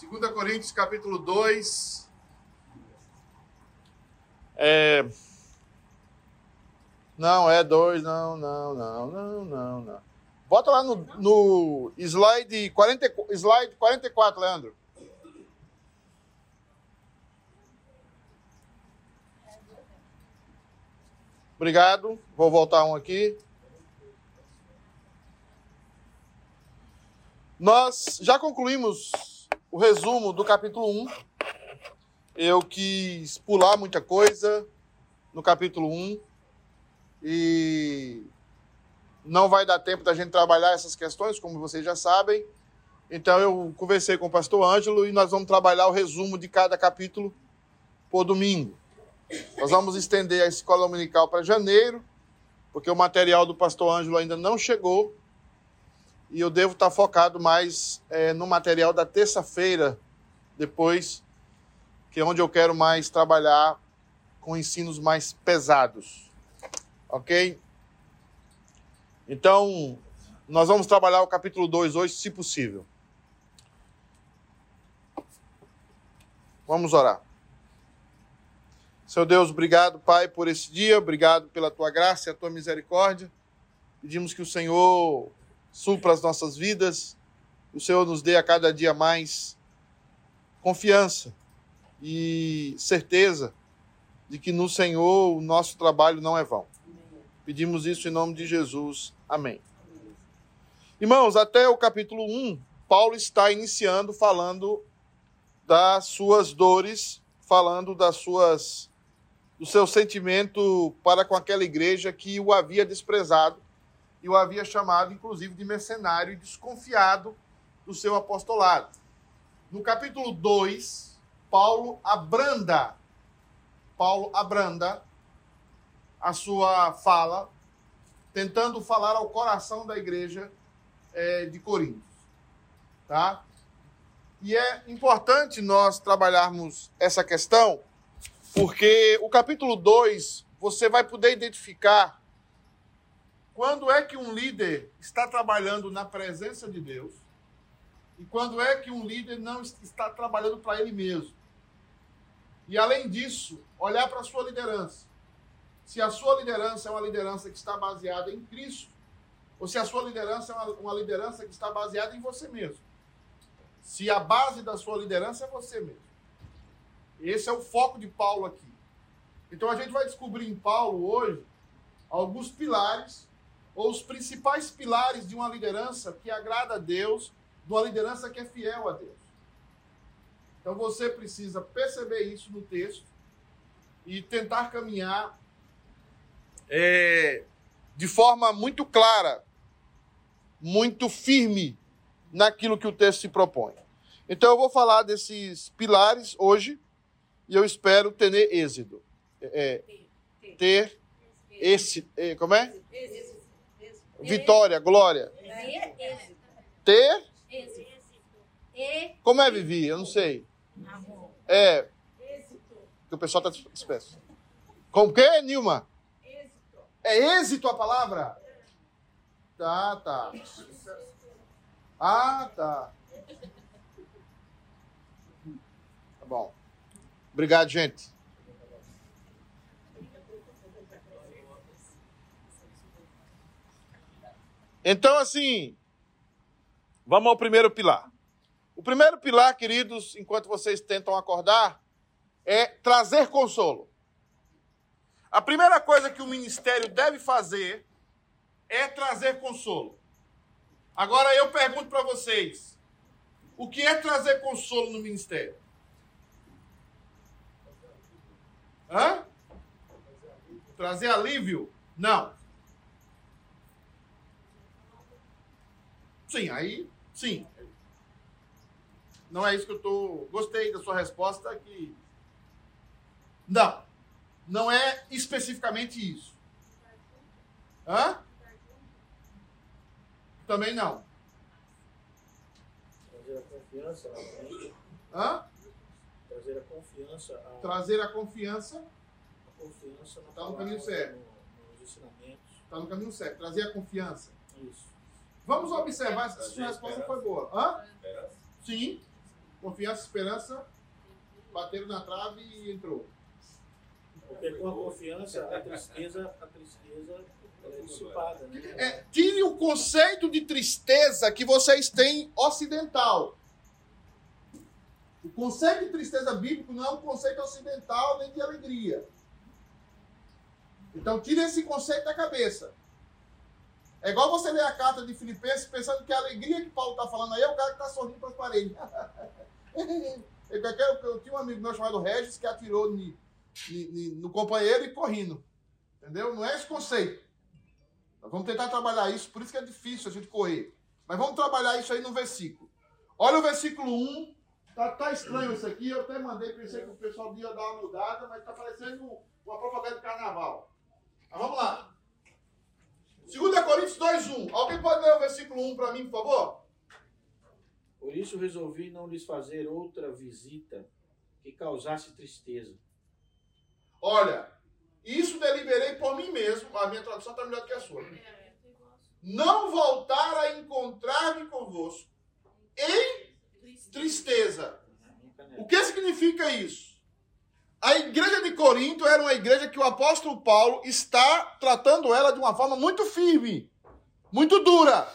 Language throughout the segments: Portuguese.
2 Coríntios capítulo 2. É... Não, é 2, não, não, não, não, não, não. Bota lá no, no slide, 40, slide 44, Leandro. Obrigado. Vou voltar um aqui. Nós já concluímos o resumo do capítulo 1. Eu quis pular muita coisa no capítulo 1 e não vai dar tempo da gente trabalhar essas questões, como vocês já sabem. Então eu conversei com o pastor Ângelo e nós vamos trabalhar o resumo de cada capítulo por domingo. Nós vamos estender a escola dominical para janeiro, porque o material do pastor Ângelo ainda não chegou. E eu devo estar focado mais é, no material da terça-feira, depois, que é onde eu quero mais trabalhar com ensinos mais pesados. Ok? Então, nós vamos trabalhar o capítulo 2 hoje, se possível. Vamos orar. Seu Deus, obrigado, Pai, por esse dia, obrigado pela tua graça e a tua misericórdia. Pedimos que o Senhor supra as nossas vidas, o Senhor nos dê a cada dia mais confiança e certeza de que no Senhor o nosso trabalho não é vão. Pedimos isso em nome de Jesus. Amém. Irmãos, até o capítulo 1, Paulo está iniciando falando das suas dores, falando das suas do seu sentimento para com aquela igreja que o havia desprezado e o havia chamado inclusive de mercenário e desconfiado do seu apostolado. No capítulo 2, Paulo abranda Paulo abranda a sua fala tentando falar ao coração da igreja é, de Corinto. Tá? E é importante nós trabalharmos essa questão, porque o capítulo 2 você vai poder identificar quando é que um líder está trabalhando na presença de Deus e quando é que um líder não está trabalhando para ele mesmo. E além disso, olhar para a sua liderança se a sua liderança é uma liderança que está baseada em Cristo, ou se a sua liderança é uma, uma liderança que está baseada em você mesmo. Se a base da sua liderança é você mesmo. Esse é o foco de Paulo aqui. Então a gente vai descobrir em Paulo hoje alguns pilares, ou os principais pilares de uma liderança que agrada a Deus, de uma liderança que é fiel a Deus. Então você precisa perceber isso no texto e tentar caminhar é, de forma muito clara, muito firme naquilo que o texto se propõe. Então eu vou falar desses pilares hoje e eu espero ter êxito. É, ter esse, é, como é? Vitória, glória. Ter? Como é, Vivi? Eu não sei. É. Que o pessoal está disperso. Como que, Nilma? É êxito a palavra? Tá, tá. Ah, tá. Tá bom. Obrigado, gente. Então, assim, vamos ao primeiro pilar. O primeiro pilar, queridos, enquanto vocês tentam acordar, é trazer consolo. A primeira coisa que o ministério deve fazer é trazer consolo. Agora eu pergunto para vocês: o que é trazer consolo no ministério? Hã? Trazer alívio? Não. Sim, aí, sim. Não é isso que eu tô. Gostei da sua resposta que não. Não é especificamente isso. Hã? Também não. Trazer a confiança na frente. Hã? Trazer a confiança. A, Trazer a confiança. a confiança na Tá no caminho certo. no- nos ensinamentos. Está no caminho certo. Trazer a confiança. Isso. Vamos observar se a sua resposta foi boa. Hã? Sim. Confiança e esperança bateram na trave e entrou. Porque com a confiança, a tristeza, a tristeza ela é dissipada. Né? É, tire o conceito de tristeza que vocês têm ocidental. O conceito de tristeza bíblico não é um conceito ocidental nem de alegria. Então tire esse conceito da cabeça. É igual você ler a carta de Filipenses pensando que a alegria que Paulo está falando aí é o cara que está sorrindo para as paredes. eu, eu, eu, tinha um amigo meu chamado Regis que atirou ni, ni, ni, no companheiro e correndo. Entendeu? Não é esse conceito. Nós vamos tentar trabalhar isso, por isso que é difícil a gente correr. Mas vamos trabalhar isso aí no versículo. Olha o versículo 1. Tá, tá estranho isso aqui. Eu até mandei, pensei que o pessoal ia dar uma mudada, mas está parecendo uma propaganda de carnaval. Mas vamos lá. 2 Coríntios 2,1. Alguém pode ler o versículo 1 para mim, por favor? Por isso resolvi não lhes fazer outra visita que causasse tristeza. Olha, isso deliberei por mim mesmo. A minha tradução está melhor do que a sua. Não voltar a encontrar-me convosco em tristeza. O que significa isso? A igreja de Corinto era uma igreja que o apóstolo Paulo está tratando ela de uma forma muito firme, muito dura.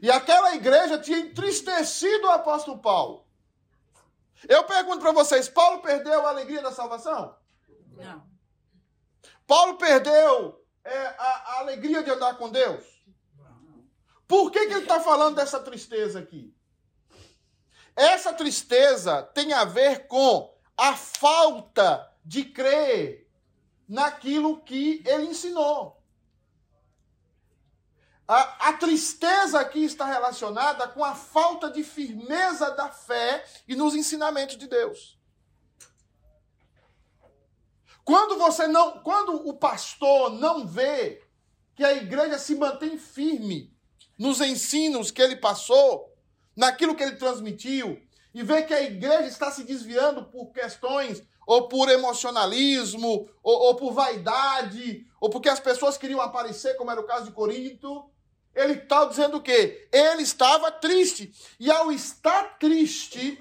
E aquela igreja tinha entristecido o apóstolo Paulo. Eu pergunto para vocês: Paulo perdeu a alegria da salvação? Não. Paulo perdeu é, a, a, alegria de andar com Deus? Por que, que ele está falando dessa tristeza aqui? Essa tristeza tem a ver com a falta de crer naquilo que ele ensinou. A, a, tristeza aqui está relacionada com a falta de firmeza da fé e nos ensinamentos de Deus. Quando você não, quando o pastor não vê que a igreja se mantém firme nos ensinos que ele passou, naquilo que ele transmitiu e vê que a igreja está se desviando por questões ou por emocionalismo, ou, ou, por vaidade, ou porque as pessoas queriam aparecer, como era o caso de Corinto, ele está dizendo o quê? Ele estava triste. E ao estar triste,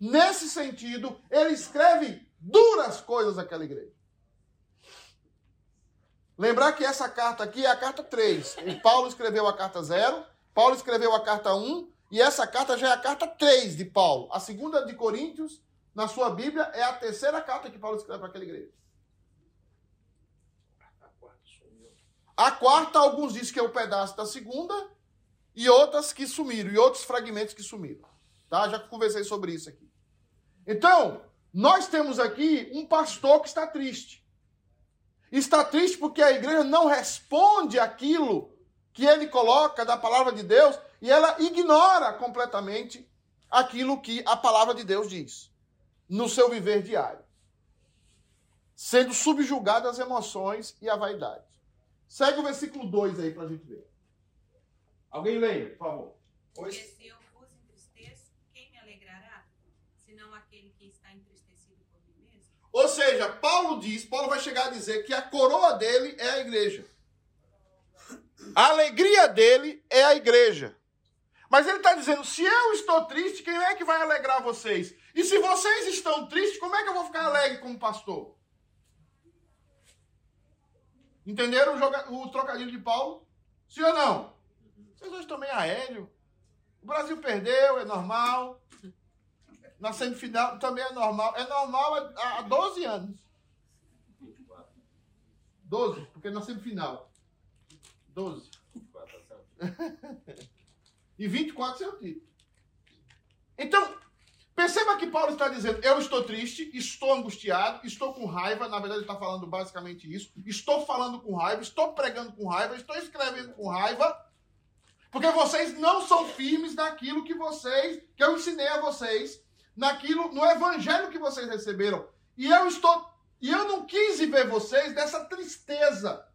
nesse sentido, ele escreve duras coisas àquela igreja. Lembrar que essa carta aqui é a carta 3. O Paulo escreveu a carta 0, Paulo escreveu a carta 1 e essa carta já é a carta 3 de Paulo. A segunda de Coríntios, na sua Bíblia, é a terceira carta que Paulo escreve para aquela igreja. A quarta, alguns dizem que é o um pedaço da segunda, e outras que sumiram, e outros fragmentos que sumiram. Tá? Já conversei sobre isso aqui. Então, nós temos aqui um pastor que está triste. Está triste porque a igreja não responde aquilo que ele coloca da palavra de Deus e ela ignora completamente aquilo que a palavra de Deus diz no seu viver diário, sendo subjugada às emoções e à vaidade. Segue o versículo 2 aí para a gente ver. Alguém leia, por favor. Se eu entristeço, quem me alegrará? Senão aquele que está entristecido por mim mesmo? Ou seja, Paulo diz, Paulo vai chegar a dizer que a coroa dele é a igreja. A alegria dele é a igreja. Mas ele está dizendo: se eu estou triste, quem é que vai alegrar vocês? E se vocês estão tristes, como é que eu vou ficar alegre como pastor? Entenderam o, o trocadilho de Paulo? Sim ou não? Vocês estão meio aéreo. O Brasil perdeu, é normal. Na semifinal também é normal. É normal há 12 anos. 12, porque na semifinal. 12. e 24 sem o título. Então, perceba que Paulo está dizendo: eu estou triste, estou angustiado, estou com raiva. Na verdade, ele está falando basicamente isso. Estou falando com raiva, estou pregando com raiva, estou escrevendo com raiva. Porque vocês não são firmes naquilo que vocês, que eu ensinei a vocês, naquilo, no evangelho que vocês receberam. E eu estou, e eu não quis ver vocês dessa tristeza.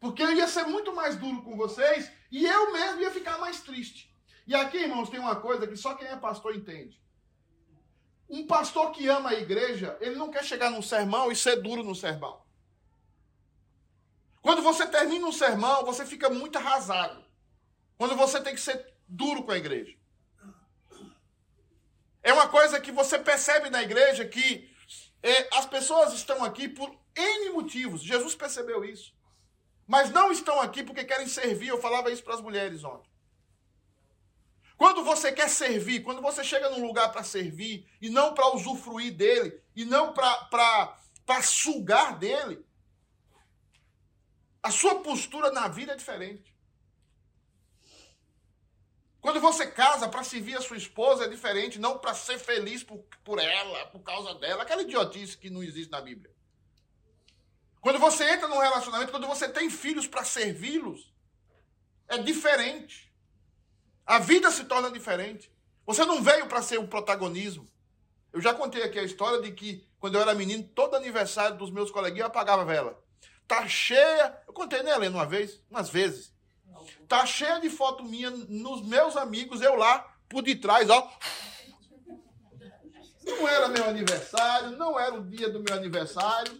Porque eu ia ser muito mais duro com vocês e eu mesmo ia ficar mais triste. E aqui, irmãos, tem uma coisa que só quem é pastor entende. Um pastor que ama a igreja, ele não quer chegar num sermão e ser duro no sermão. Quando você termina um sermão, você fica muito arrasado. Quando você tem que ser duro com a igreja. É uma coisa que você percebe na igreja que é, as pessoas estão aqui por N motivos. Jesus percebeu isso. Mas não estão aqui porque querem servir. Eu falava isso para as mulheres ontem. Quando você quer servir, quando você chega num lugar para servir, e não para usufruir dele, e não para sugar dele, a sua postura na vida é diferente. Quando você casa para servir a sua esposa é diferente, não para ser feliz por, por ela, por causa dela, aquela idiotice que não existe na Bíblia. Quando você entra num relacionamento, quando você tem filhos para servi-los, é diferente. A vida se torna diferente. Você não veio para ser um protagonismo. Eu já contei aqui a história de que, quando eu era menino, todo aniversário dos meus coleguinhas eu apagava a vela. Tá cheia. Eu contei, né, Helena, uma vez, umas vezes. Tá cheia de foto minha nos meus amigos, eu lá, por detrás, ó. Não era meu aniversário, não era o dia do meu aniversário.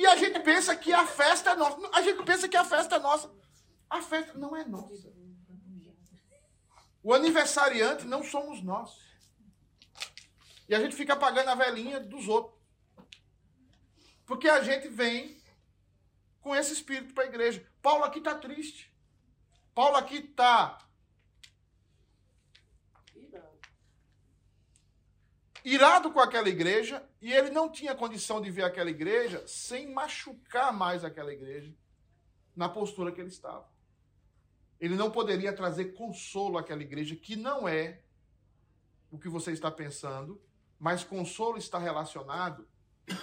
E a gente pensa que a festa é nossa. A gente pensa que a festa é nossa. A festa não é nossa. O aniversariante não somos nós. E a gente fica pagando a velhinha dos outros. Porque a gente vem com esse espírito para a igreja. Paulo aqui está triste. Paulo aqui está irado com aquela igreja e ele não tinha condição de ver aquela igreja sem machucar mais aquela igreja na postura que ele estava. Ele não poderia trazer consolo àquela igreja, que não é o que você está pensando, mas consolo está relacionado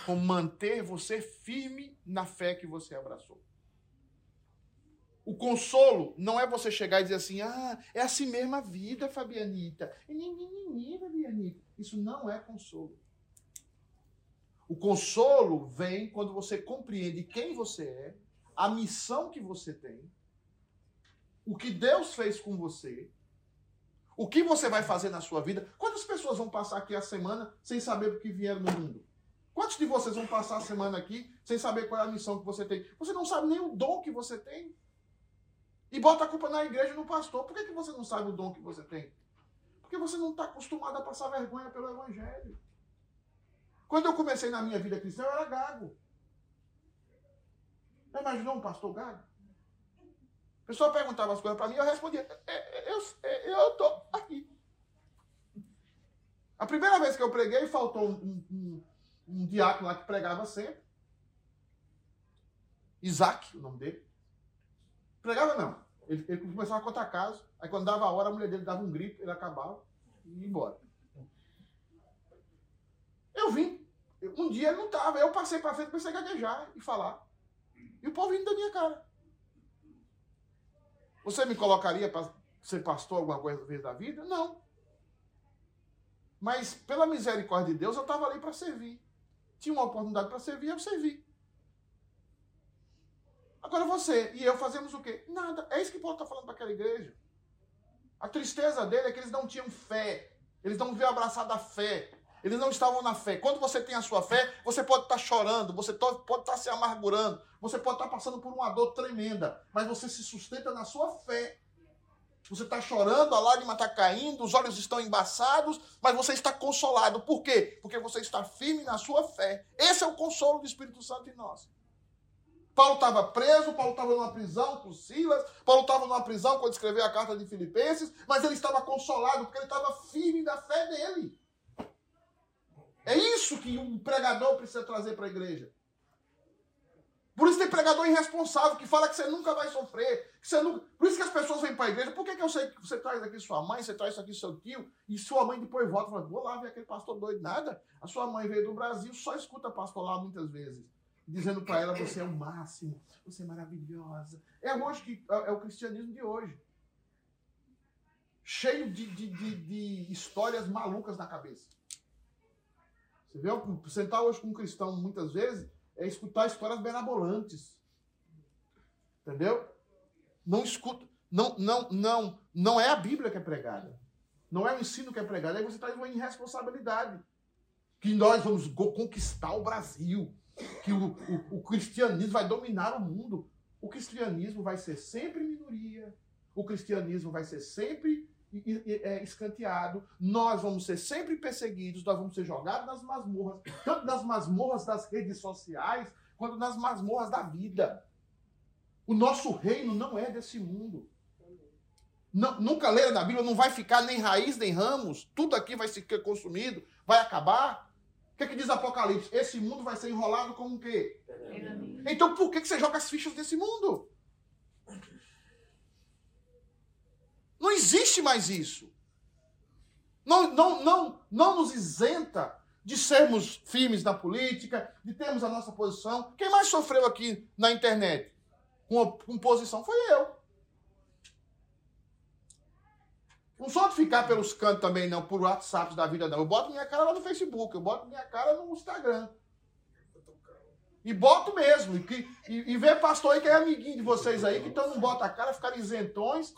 com manter você firme na fé que você abraçou. O consolo não é você chegar e dizer assim, ah, é assim mesmo a vida, Fabianita. Fabianita. Isso não é consolo. O consolo vem quando você compreende quem você é, a missão que você tem, o que Deus fez com você, o que você vai fazer na sua vida. Quantas pessoas vão passar aqui a semana sem saber o que vieram no mundo? Quantos de vocês vão passar a semana aqui sem saber qual é a missão que você tem? Você não sabe nem o dom que você tem. E bota a culpa na igreja no pastor. Por que, que você não sabe o dom que você tem? Porque você não está acostumado a passar vergonha pelo Evangelho. Quando eu comecei na minha vida cristã, eu era gago. Já imaginou um pastor gago? A pessoa perguntava as coisas para mim e eu respondia: é, é, Eu estou aqui. A primeira vez que eu preguei, faltou um, um, um diácono lá que pregava sempre. Isaac, o nome dele. Pregava não. Ele, ele começava a contar casos. Aí quando dava a hora, a mulher dele dava um grito, ele acabava e ia embora. Eu vim. Um dia ele não estava. Eu passei para frente, comecei a gaguejar e falar. E o povo vindo da minha cara. Você me colocaria para ser pastor alguma coisa vez da vida? Não. Mas pela misericórdia de Deus, eu estava ali para servir. Tinha uma oportunidade para servir, eu servi. Agora você e eu fazemos o quê? Nada. É isso que Paulo está falando para aquela igreja. A tristeza dele é que eles não tinham fé. Eles não viam abraçado a fé. Eles não estavam na fé. Quando você tem a sua fé, você pode estar tá chorando, você pode estar tá se amargurando, você pode estar tá passando por uma dor tremenda, mas você se sustenta na sua fé. Você está chorando, a lágrima está caindo, os olhos estão embaçados, mas você está consolado. Por quê? Porque você está firme na sua fé. Esse é o consolo do Espírito Santo em nós. Paulo estava preso, Paulo estava numa prisão com Silas, Paulo estava numa prisão quando escreveu a carta de Filipenses, mas ele estava consolado porque ele estava firme na fé dele. É isso que um pregador precisa trazer para a igreja. Por isso tem pregador irresponsável que fala que você nunca vai sofrer. Que você nunca... Por isso que as pessoas vêm para a igreja. Por que, que eu sei que você traz aqui sua mãe, você traz aqui seu tio, e sua mãe depois volta e fala: vou lá ver aquele pastor doido. Nada. A sua mãe veio do Brasil, só escuta pastor lá muitas vezes dizendo para ela: você é o máximo, você é maravilhosa. É hoje que é, é o cristianismo de hoje. Cheio de, de, de, de histórias malucas na cabeça. Você vê, sentar hoje com um cristão muitas vezes é escutar histórias benabolantes. Entendeu? Não escuta. Não, não, não, não é a Bíblia que é pregada. Não é o ensino que é pregado. Aí você traz uma irresponsabilidade. Que nós vamos conquistar o Brasil que o, o, o cristianismo vai dominar o mundo. O cristianismo vai ser sempre minoria. O cristianismo vai ser sempre é, escanteado, nós vamos ser sempre perseguidos, nós vamos ser jogados nas masmorras, tanto nas masmorras das redes sociais, quanto nas masmorras da vida. O nosso reino não é desse mundo. Não, nunca leram na Bíblia, não vai ficar nem raiz nem ramos, tudo aqui vai ser consumido, vai acabar. O que, é que diz Apocalipse? Esse mundo vai ser enrolado com o quê? Então por que, que você joga as fichas desse mundo? Não existe mais isso. Não, não, não, não nos isenta de sermos firmes na política, de termos a nossa posição. Quem mais sofreu aqui na internet com, com posição foi eu. Não sou de ficar pelos cantos também, não, por WhatsApp da vida, não. Eu boto minha cara lá no Facebook, eu boto minha cara no Instagram. E boto mesmo. E, e, e vê pastor aí que é amiguinho de vocês aí, que então não bota a cara, ficaram isentões.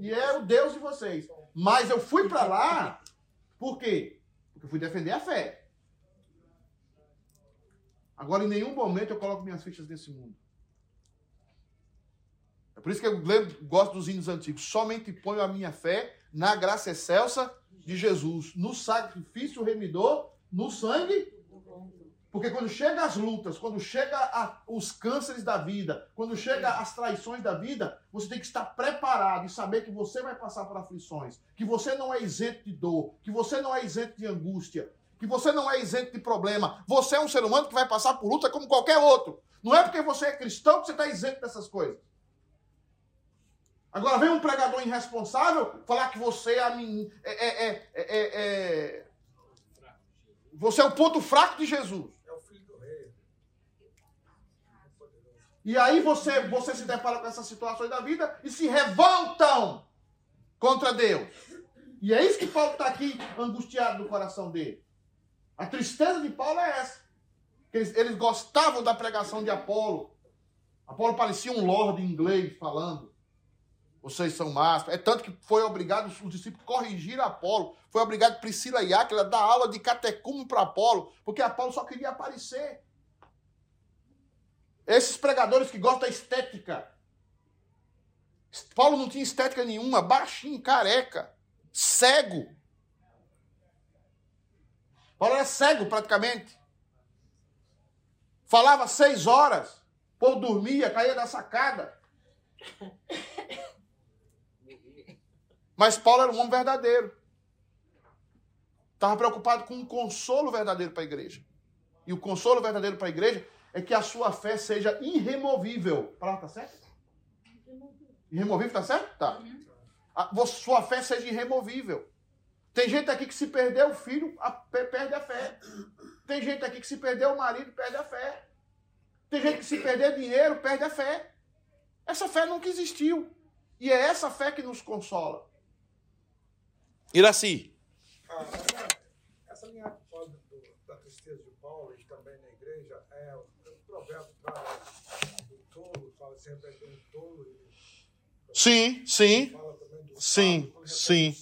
E é o Deus de vocês. Mas eu fui para lá, por quê? Porque eu fui defender a fé. Agora, em nenhum momento eu coloco minhas fichas nesse mundo. É por isso que eu gosto dos hinos antigos. Somente ponho a minha fé na graça excelsa de Jesus, no sacrifício remidor, no sangue. Porque quando chega as lutas, quando chega a, os cânceres da vida, quando chega as traições da vida, você tem que estar preparado e saber que você vai passar por aflições, que você não é isento de dor, que você não é isento de angústia, que você não é isento de problema. Você é um ser humano que vai passar por luta como qualquer outro. Não é porque você é cristão que você está isento dessas coisas. Agora vem um pregador irresponsável falar que você é, a min... é, é, é, você é o ponto fraco de Jesus. É o filho do rei. E aí você, você se depara com essas situações da vida e se revoltam contra Deus. E é isso que Paulo está aqui angustiado no coração dele. A tristeza de Paulo é essa. Eles, eles gostavam da pregação de Apolo. Apolo parecia um lord inglês falando vocês são máscaras. É tanto que foi obrigado os discípulos corrigir Apolo. Foi obrigado Priscila e Áquila dar aula de catecumo para Apolo, porque Apolo só queria aparecer. Esses pregadores que gostam da estética. Paulo não tinha estética nenhuma, baixinho, careca, cego. Paulo era cego praticamente. Falava seis horas, Paulo dormia, caía da sacada. Mas Paulo era um homem verdadeiro. Estava preocupado com um consolo verdadeiro para a igreja. E o consolo verdadeiro para a igreja é que a sua fé seja irremovível. Palavra tá certo? Irremovível, tá certo? Tá. A sua fé seja irremovível. Tem gente aqui que se perdeu o filho, a, perde a fé. Tem gente aqui que se perdeu o marido, perde a fé. Tem gente que se perder dinheiro, perde a fé. Essa fé nunca existiu. E é essa fé que nos consola. Iraci. Ah, essa linha da tristeza de Paulo e também na igreja é o provérbio do tolo, fala sempre de um tolo. Sim, sim. Sim, sim.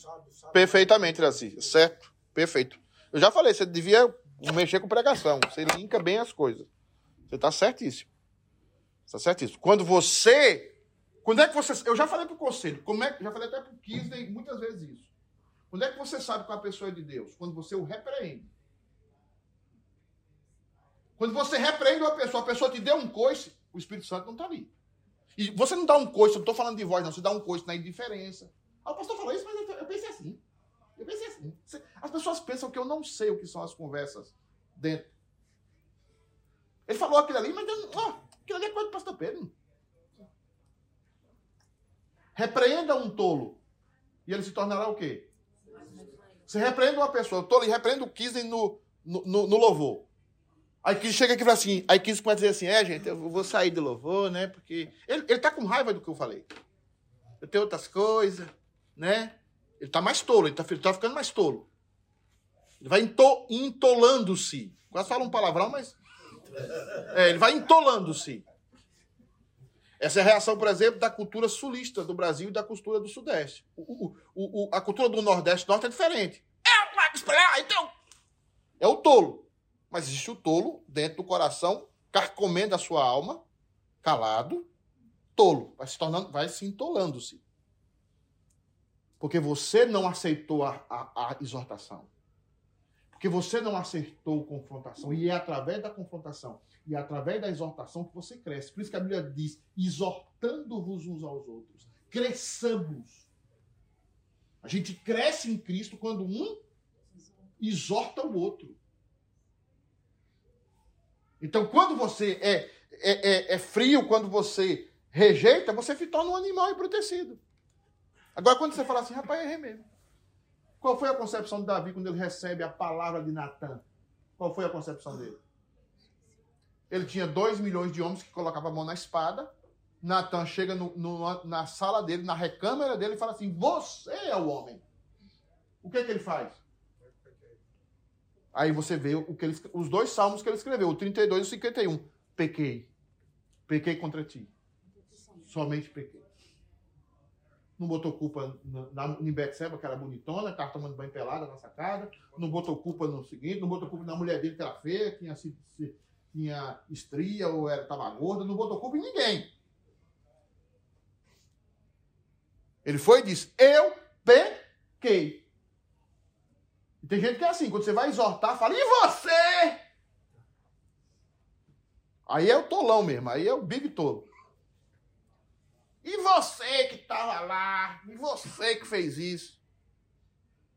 Perfeitamente, Iraci. Certo? Perfeito. Eu já falei, você devia mexer com pregação. Você linka bem as coisas. Você está certíssimo. Está certíssimo. Quando você. Quando é que você. Eu já falei para o conselho, como é, já falei até para o Kisney muitas vezes isso. Quando é que você sabe que a pessoa é de Deus? Quando você o repreende. Quando você repreende uma pessoa, a pessoa te deu um coice, o Espírito Santo não está ali. E você não dá um coice, eu não estou falando de voz, não, você dá um coice na indiferença. Ah, o pastor falou isso, mas eu pensei assim. Eu pensei assim. As pessoas pensam que eu não sei o que são as conversas dentro. Ele falou aquilo ali, mas eu, oh, aquilo ali é coisa do pastor Pedro. Repreenda um tolo. E ele se tornará o quê? Você repreende uma pessoa, eu tô ali, repreendo o Kisney no, no, no, no louvor. Aí Kiss chega aqui e fala assim, aí Kiss começa a dizer assim, é gente, eu vou sair do louvor, né, porque... Ele, ele tá com raiva do que eu falei. Eu tenho outras coisas, né? Ele tá mais tolo, ele tá, ele tá ficando mais tolo. Ele vai into, intolando-se. Quase fala um palavrão, mas... É, ele vai intolando-se. Essa é a reação, por exemplo, da cultura sulista do Brasil e da cultura do Sudeste. O, o, o, a cultura do Nordeste Norte é diferente. É, então. É o tolo. Mas existe o tolo dentro do coração, carcomendo a sua alma, calado, tolo. Vai se tornando, vai se entolando-se. Porque você não aceitou a, a, a exortação. Porque você não aceitou confrontação. E é através da confrontação e é através da exortação que você cresce. Por isso que a Bíblia diz: exortando-vos uns aos outros. Cresçamos. A gente cresce em Cristo quando um exorta o outro. Então, quando você é, é, é, é frio, quando você rejeita, você se torna um animal embrutecido. Agora, quando você fala assim, rapaz, errei mesmo. Qual foi a concepção de Davi quando ele recebe a palavra de Natan? Qual foi a concepção dele? Ele tinha dois milhões de homens que colocavam a mão na espada. Natan chega no, no, na sala dele, na recâmara dele, e fala assim: Você é o homem. O que, que ele faz? Aí você vê o que ele, os dois salmos que ele escreveu, o 32 e o 51. Pequei. Pequei contra ti. Somente pequei. Não botou culpa na, na, em Betseba, que era bonitona, que estava tomando banho pelada na sacada. Não botou culpa no seguinte, não botou culpa na mulher dele, que era feia, tinha, se, se, tinha estria ou estava gorda. Não botou culpa em ninguém. Ele foi e disse: Eu pequei. E tem gente que é assim, quando você vai exortar, fala, e você? Aí é o tolão mesmo, aí é o big tolo. E você que estava lá? E você que fez isso?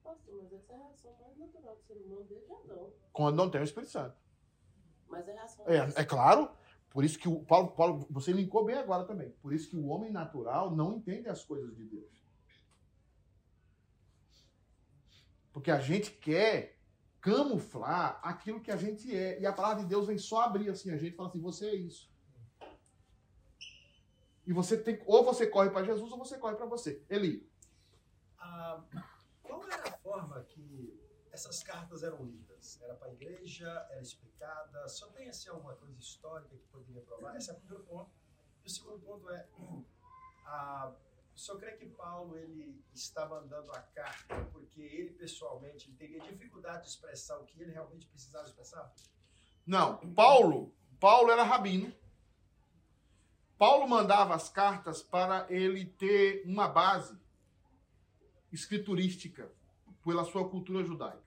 Pastor, mas essa é a reação mais natural do ser humano desde Adão. Quando não tem o Espírito Santo. Mas é a reação É, é claro, por isso que o Paulo, Paulo, você linkou bem agora também. Por isso que o homem natural não entende as coisas de Deus. Porque a gente quer camuflar aquilo que a gente é. E a palavra de Deus vem só abrir assim a gente e fala assim: você é isso. E você tem. Ou você corre para Jesus ou você corre para você. Eli. Ah, qual era a forma que essas cartas eram lidas? Era para a igreja? Era explicada? Só tem assim, alguma coisa histórica que poderia provar? Esse é o primeiro ponto. E o segundo ponto é. Ah, o senhor crê que Paulo ele está mandando a carta porque ele pessoalmente ele teria dificuldade de expressar o que ele realmente precisava expressar? Não, Paulo, Paulo era rabino. Paulo mandava as cartas para ele ter uma base escriturística pela sua cultura judaica.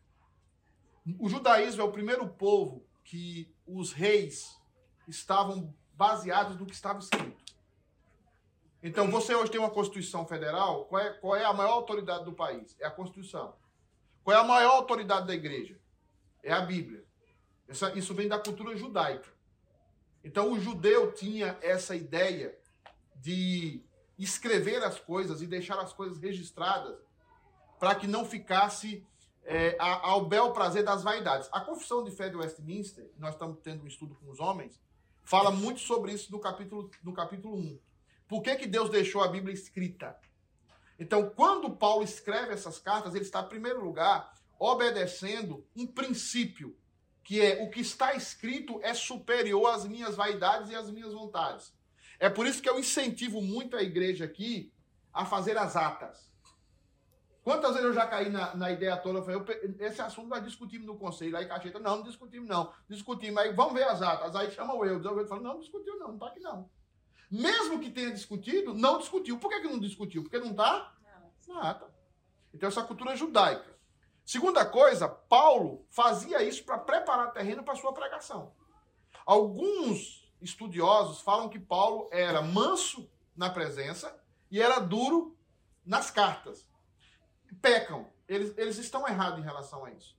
O judaísmo é o primeiro povo que os reis estavam baseados no que estava escrito. Então, você hoje tem uma Constituição Federal, qual é, qual é a maior autoridade do país? É a Constituição. Qual é a maior autoridade da igreja? É a Bíblia. Essa, isso vem da cultura judaica. Então, o judeu tinha essa ideia de escrever as coisas e deixar as coisas registradas para que não ficasse é, ao bel prazer das vaidades. A Confissão de Fé de Westminster, nós estamos tendo um estudo com os homens, fala muito sobre isso no capítulo, no capítulo 1. Por que, que Deus deixou a Bíblia escrita? Então, quando Paulo escreve essas cartas, ele está, em primeiro lugar, obedecendo um princípio, que é o que está escrito é superior às minhas vaidades e às minhas vontades. É por isso que eu incentivo muito a igreja aqui a fazer as atas. Quantas vezes eu já caí na, na ideia toda? Eu falei, eu, esse assunto nós discutimos no conselho. Aí Cacheta, não, não discutimos não. Discutimos, aí vamos ver as atas. Aí chama o eu. Eu falo, não, não discutiu não, não está aqui não. Mesmo que tenha discutido, não discutiu. Por que, que não discutiu? Porque não está na ata. Então, essa cultura é judaica. Segunda coisa, Paulo fazia isso para preparar terreno para sua pregação. Alguns estudiosos falam que Paulo era manso na presença e era duro nas cartas. Pecam. Eles, eles estão errados em relação a isso.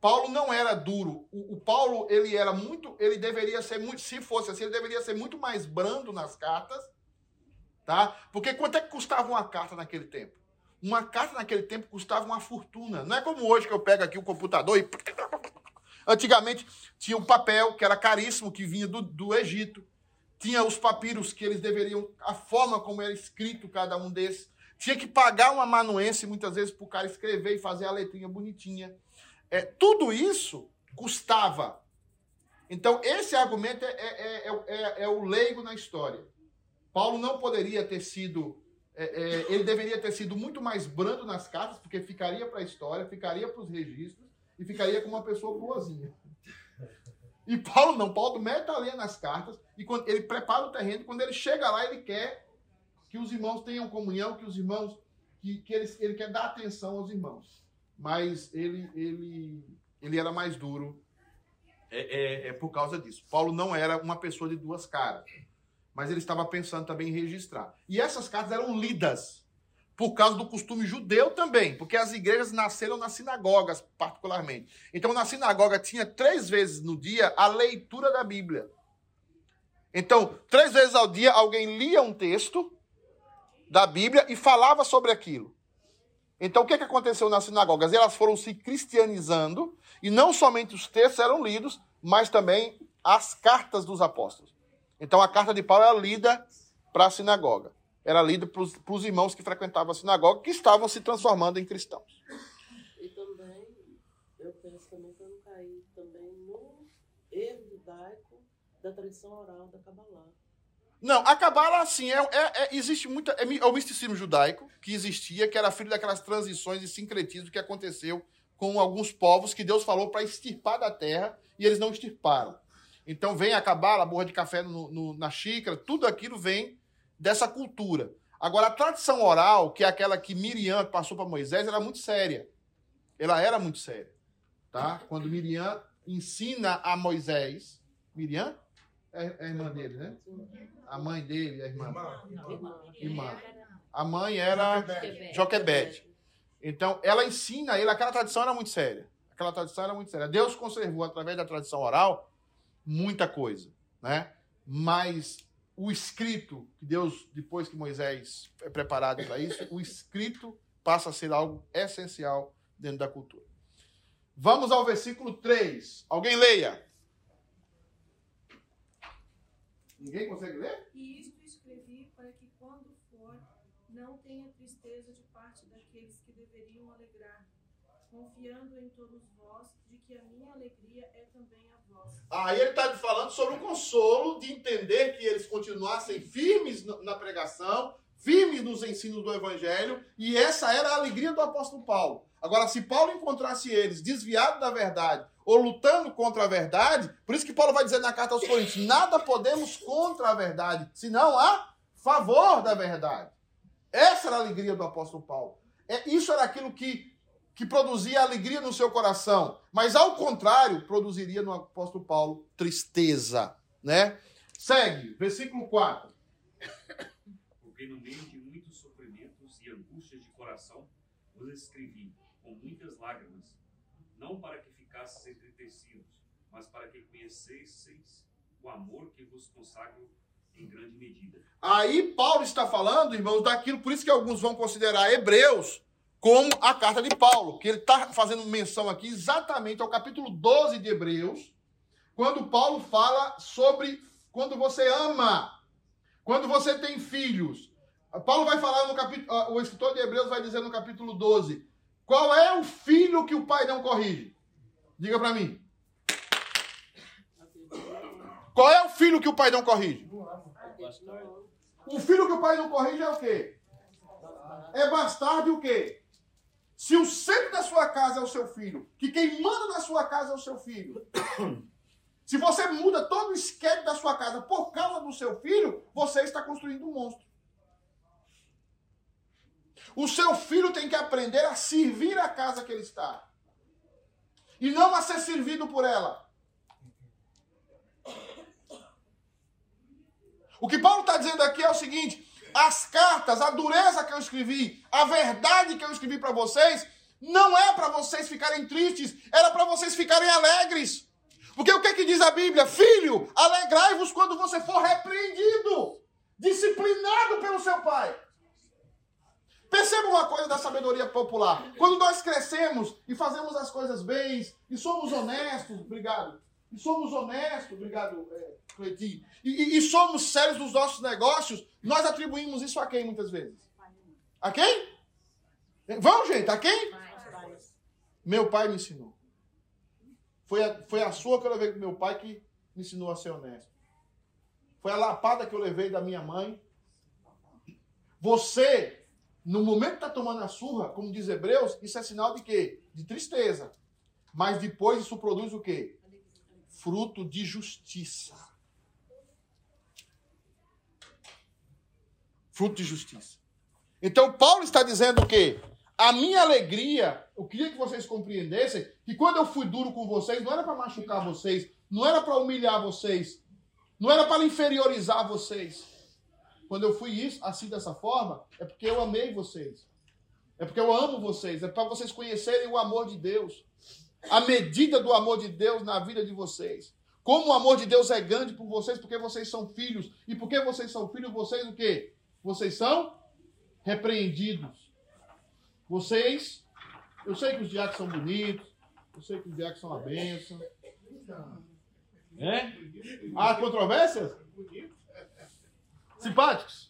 Paulo não era duro. O, o, Paulo, ele era muito, ele deveria ser muito, se fosse assim, ele deveria ser muito mais brando nas cartas, tá? Porque quanto é que custava uma carta naquele tempo? Uma carta naquele tempo custava uma fortuna. Não é como hoje que eu pego aqui o computador e Antigamente tinha o papel, que era caríssimo, que vinha do, do Egito. Tinha os papiros que eles deveriam, a forma como era escrito cada um desses. Tinha que pagar uma amanuense muitas vezes para o cara escrever e fazer a letrinha bonitinha. É, tudo isso custava. Então, esse argumento é, é, é, é, o leigo na história. Paulo não poderia ter sido. Ele deveria ter sido muito mais brando nas cartas, porque ficaria para a história, ficaria para os registros e ficaria como uma pessoa boazinha. E Paulo não, Paulo mete a lenha nas cartas e quando ele prepara o terreno, quando ele chega lá, ele quer que os irmãos tenham comunhão, que os irmãos que, que ele, ele quer dar atenção aos irmãos. Mas ele, ele, ele era mais duro é, é, é por causa disso. Paulo não era uma pessoa de duas caras. Mas ele estava pensando também em registrar. E essas cartas eram lidas por causa do costume judeu também, porque as igrejas nasceram nas sinagogas, particularmente. Então, na sinagoga tinha três vezes no dia a leitura da Bíblia. Então, três vezes ao dia alguém lia um texto da Bíblia e falava sobre aquilo. Então, o que, que aconteceu nas sinagogas? Elas foram se cristianizando, e não somente os textos eram lidos, mas também as cartas dos apóstolos. Então, a carta de Paulo era lida para a sinagoga era lida para os irmãos que frequentavam a sinagoga, que estavam se transformando em cristãos. E também, eu penso também para não cair também no erro judaico da tradição oral da Kabbalah. Não, a Cabala, assim, é, é, é, existe muita. É, é, o misticismo judaico que existia, que era filho daquelas transições e sincretismo que aconteceu com alguns povos que Deus falou para extirpar da terra e eles não extirparam. Então vem a Cabala, a borra de café no, no, na xícara, tudo aquilo vem dessa cultura. Agora, a tradição oral, que é aquela que Miriam passou para Moisés, era muito séria. Ela era muito séria. Tá? Quando Miriam ensina a Moisés. Miriam? É, é a irmã dele, né? A mãe dele, a irmã. Irmã. A mãe era Joquebede. Então, ela ensina ele, aquela tradição era muito séria. Aquela tradição era muito séria. Deus conservou, através da tradição oral, muita coisa. Né? Mas o escrito, que Deus, depois que Moisés é preparado para isso, o escrito passa a ser algo essencial dentro da cultura. Vamos ao versículo 3. Alguém leia. Ninguém consegue ler? E isto escrevi para que, quando for, não tenha tristeza de parte daqueles que deveriam alegrar, confiando em todos vós de que a minha alegria é também Aí ele está falando sobre o consolo de entender que eles continuassem firmes na pregação, firmes nos ensinos do Evangelho, e essa era a alegria do apóstolo Paulo. Agora, se Paulo encontrasse eles desviados da verdade ou lutando contra a verdade, por isso que Paulo vai dizer na carta aos Coríntios: nada podemos contra a verdade, senão a favor da verdade. Essa era a alegria do apóstolo Paulo. É, isso era aquilo que que produzia alegria no seu coração, mas ao contrário, produziria no apóstolo Paulo tristeza, né? Segue, versículo 4. Porque no meio de muitos sofrimentos e angústias de coração vos escrevi com muitas lágrimas, não para que ficasseis entretecidos, mas para que conhecesseis o amor que vos consagro em grande medida. Aí Paulo está falando, irmãos, daquilo, por isso que alguns vão considerar Hebreus como a carta de Paulo, que ele está fazendo menção aqui exatamente ao capítulo 12 de Hebreus, quando Paulo fala sobre quando você ama, quando você tem filhos. Paulo vai falar no capítulo, ah, o escritor de Hebreus vai dizer no capítulo 12, qual é o filho que o pai não corrige? Diga para mim. Qual é o filho que o pai não corrige? O filho que o pai não corrige é o quê? É bastardo o quê? Se o centro da sua casa é o seu filho, que quem manda na sua casa é o seu filho. Se você muda todo o esquema da sua casa por causa do seu filho, você está construindo um monstro. O seu filho tem que aprender a servir a casa que ele está. E não a ser servido por ela. O que Paulo está dizendo aqui é o seguinte: as cartas, a dureza que eu escrevi, a verdade que eu escrevi para vocês, não é para vocês ficarem tristes, era para vocês ficarem alegres. Porque o que, é que diz a Bíblia? Filho, alegrai-vos quando você for repreendido, disciplinado pelo seu pai. Perceba uma coisa da sabedoria popular. Quando nós crescemos e fazemos as coisas bem e somos honestos, obrigado, e somos honestos, obrigado, é, Cleitinho, e, e, somos sérios nos nossos negócios, nós atribuímos isso a quem muitas vezes? A quem? Vamos, gente, a quem? Meu pai me ensinou. Foi a, foi a sua que eu levei com meu pai que me ensinou a ser honesto. Foi a lapada que eu levei da minha mãe. Você, no momento que está tomando a surra, como diz Hebreus, isso é sinal de quê? De tristeza. Mas depois isso produz o quê? Fruto de justiça. Fruto de justiça. Então, Paulo está dizendo o quê? A minha alegria, eu queria que vocês compreendessem que quando eu fui duro com vocês, não era para machucar vocês, não era para humilhar vocês, não era para inferiorizar vocês. Quando eu fui isso, assim dessa forma, é porque eu amei vocês. É porque eu amo vocês, é para vocês conhecerem o amor de Deus. A medida do amor de Deus na vida de vocês. Como o amor de Deus é grande por vocês, porque vocês são filhos. E porque vocês são filhos, vocês o quê? Vocês são repreendidos. Vocês, eu sei que os diáconos são bonitos, eu sei que os diáconos são uma bênção. É? Há controvérsias? Simpáticos?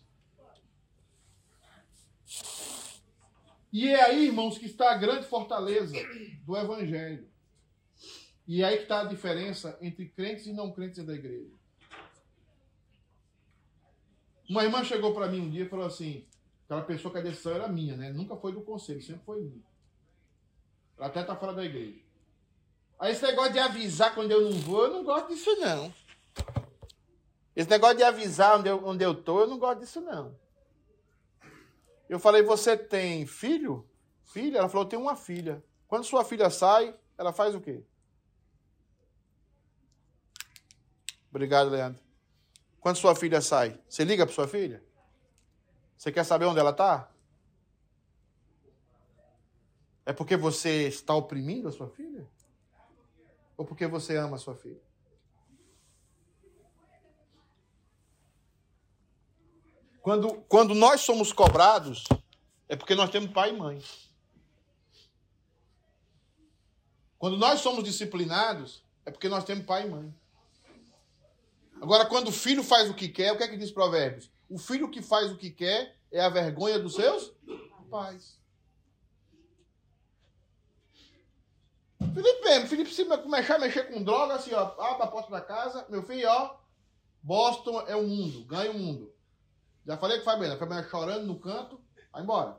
E é aí, irmãos, que está a grande fortaleza do Evangelho. E é aí que está a diferença entre crentes e não crentes da igreja. Uma irmã chegou para mim um dia e falou assim: Aquela pessoa que a decisão era minha, né? Nunca foi do conselho, sempre foi minha. Ela até tá fora da igreja. Aí esse negócio de avisar quando eu não vou, eu não gosto disso não. Esse negócio de avisar onde eu, onde eu eu não gosto disso não. Eu falei, você tem filho? Filha? Ela falou, eu tenho uma filha. Quando sua filha sai, ela faz o quê? Obrigado, Leandro. Quando sua filha sai, você liga para sua filha? Você quer saber onde ela está? É porque você está oprimindo a sua filha? Ou porque você ama a sua filha? Quando, quando nós somos cobrados, é porque nós temos pai e mãe. Quando nós somos disciplinados, é porque nós temos pai e mãe. Agora, quando o filho faz o que quer, o que é que diz Provérbios? O filho que faz o que quer é a vergonha dos seus pais. Felipe Felipe se começar a mexer com droga, assim, ó, abre a porta da casa, meu filho, ó, Boston é o mundo, ganha o mundo. Já falei que Fabiana, Fabiana chorando no canto, vai embora.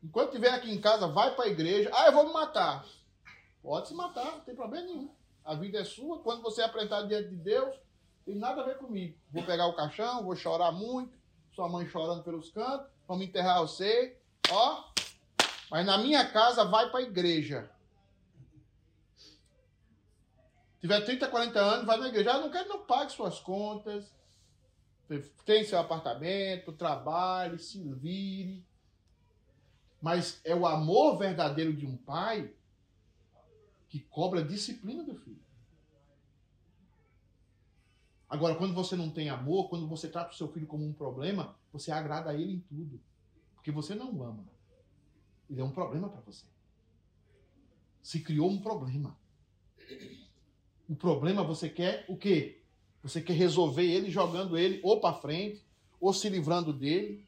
Enquanto estiver aqui em casa, vai para a igreja. Ah, eu vou me matar. Pode se matar, não tem problema nenhum. A vida é sua. Quando você é apresentado diante de Deus, tem nada a ver comigo. Vou pegar o caixão, vou chorar muito, sua mãe chorando pelos cantos, vamos enterrar você, ó. Mas na minha casa vai para a igreja. Tiver 30, 40 anos, vai na igreja. Ah, não quero, não pague suas contas. Tem seu apartamento, trabalhe, se vire. Mas é o amor verdadeiro de um pai que cobra a disciplina do filho. Agora, quando você não tem amor, quando você trata o seu filho como um problema, você agrada a ele em tudo. Porque você não o ama. Ele é um problema para você. Se criou um problema. O problema você quer o quê? Você quer resolver ele jogando ele ou para frente, ou se livrando dele,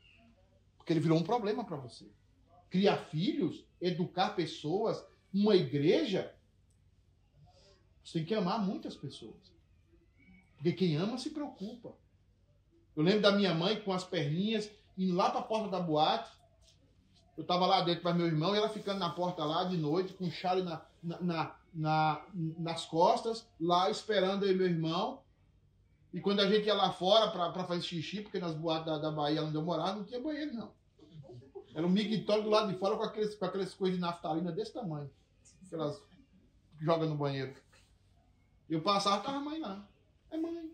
porque ele virou um problema para você. Criar filhos, educar pessoas, uma igreja, você tem que amar muitas pessoas. Porque quem ama se preocupa. Eu lembro da minha mãe com as perninhas indo lá para a porta da boate. Eu estava lá dentro para meu irmão e ela ficando na porta lá de noite com um chale na, na, na, nas costas, lá esperando e meu irmão. E quando a gente ia lá fora para fazer xixi, porque nas boates da, da Bahia onde eu morava não tinha banheiro, não. Era um mictório do lado de fora com aqueles, com aquelas coisas de naftalina desse tamanho. Que joga no banheiro. Eu passava, tava a mãe lá. É mãe.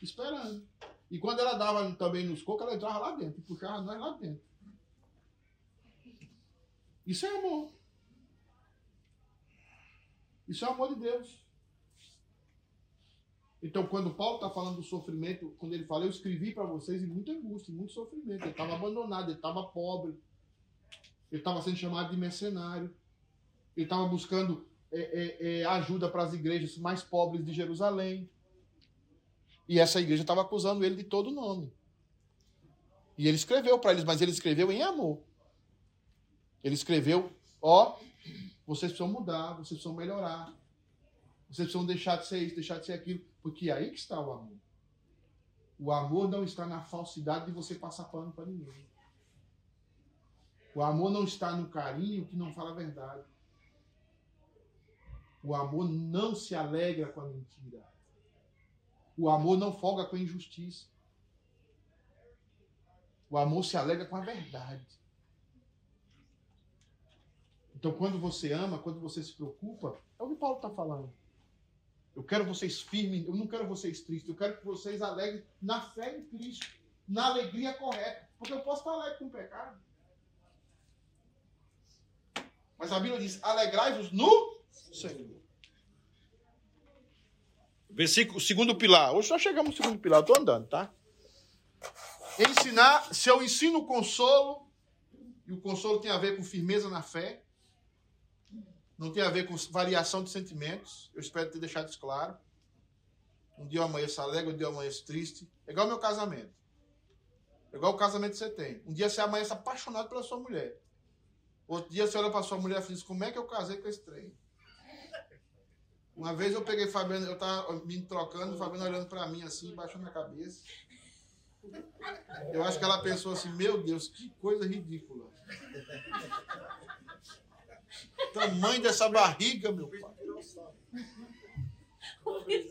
Esperando. E quando ela dava também nos cocos, ela entrava lá dentro e puxava nós lá dentro. Isso é amor. Isso é amor de Deus. Então, quando Paulo está falando do sofrimento, quando ele fala, eu escrevi para vocês em muita angústia, muito sofrimento. Ele estava abandonado, ele estava pobre, ele estava sendo chamado de mercenário, ele estava buscando é, é, é, ajuda para as igrejas mais pobres de Jerusalém. E essa igreja estava acusando ele de todo nome. E ele escreveu para eles, mas ele escreveu em amor. Ele escreveu: ó, vocês precisam mudar, vocês precisam melhorar. Vocês precisam deixar de ser isso, deixar de ser aquilo. Porque é aí que está o amor. O amor não está na falsidade de você passar pano para ninguém. O amor não está no carinho que não fala a verdade. O amor não se alegra com a mentira. O amor não folga com a injustiça. O amor se alegra com a verdade. Então, quando você ama, quando você se preocupa, é o que Paulo está falando. Eu quero vocês firmes, eu não quero vocês tristes, eu quero que vocês alegrem na fé em Cristo, na alegria correta. Porque eu posso estar alegre com o pecado. Mas a Bíblia diz: alegrai-vos no Senhor. Versículo, segundo pilar. Hoje só chegamos no segundo pilar, estou andando, tá? Ensinar, se eu ensino consolo, e o consolo tem a ver com firmeza na fé, não tem a ver com variação de sentimentos, eu espero ter deixado isso claro. Um dia eu amanheço alegre, um dia eu amanheço triste. É igual meu casamento. É igual o casamento que você tem. Um dia você amanhece apaixonado pela sua mulher. Outro dia você olha para sua mulher e diz: Como é que eu casei com esse trem? Uma vez eu peguei Fabiano, eu tava me trocando, Fabiano olhando para mim assim, baixando a cabeça. Eu acho que ela pensou assim: Meu Deus, que coisa ridícula. Tamanho dessa barriga, meu pai.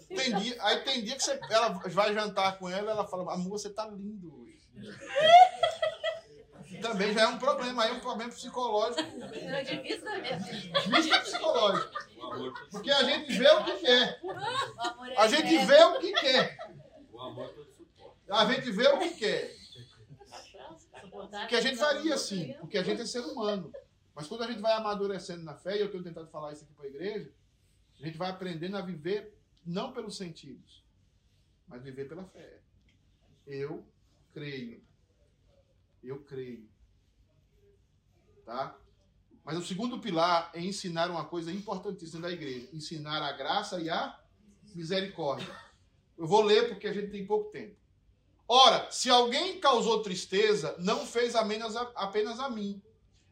Tem dia, aí tem dia que você, ela vai jantar com ela, ela fala: Amor, você tá lindo hoje. Também já é um problema, aí é um problema psicológico. Saber. Misto psicológico. Porque a gente vê o que quer. É A gente vê o que quer. A gente vê o que quer. Porque a gente faria assim, porque a gente é ser humano. Mas quando a gente vai amadurecendo na fé, e eu tenho tentado falar isso aqui para a igreja, a gente vai aprendendo a viver não pelos sentidos, mas viver pela fé. Eu creio. Eu creio. Tá? Mas o segundo pilar é ensinar uma coisa importantíssima da igreja: ensinar a graça e a misericórdia. Eu vou ler porque a gente tem pouco tempo. Ora, se alguém causou tristeza, não fez apenas a, apenas a mim,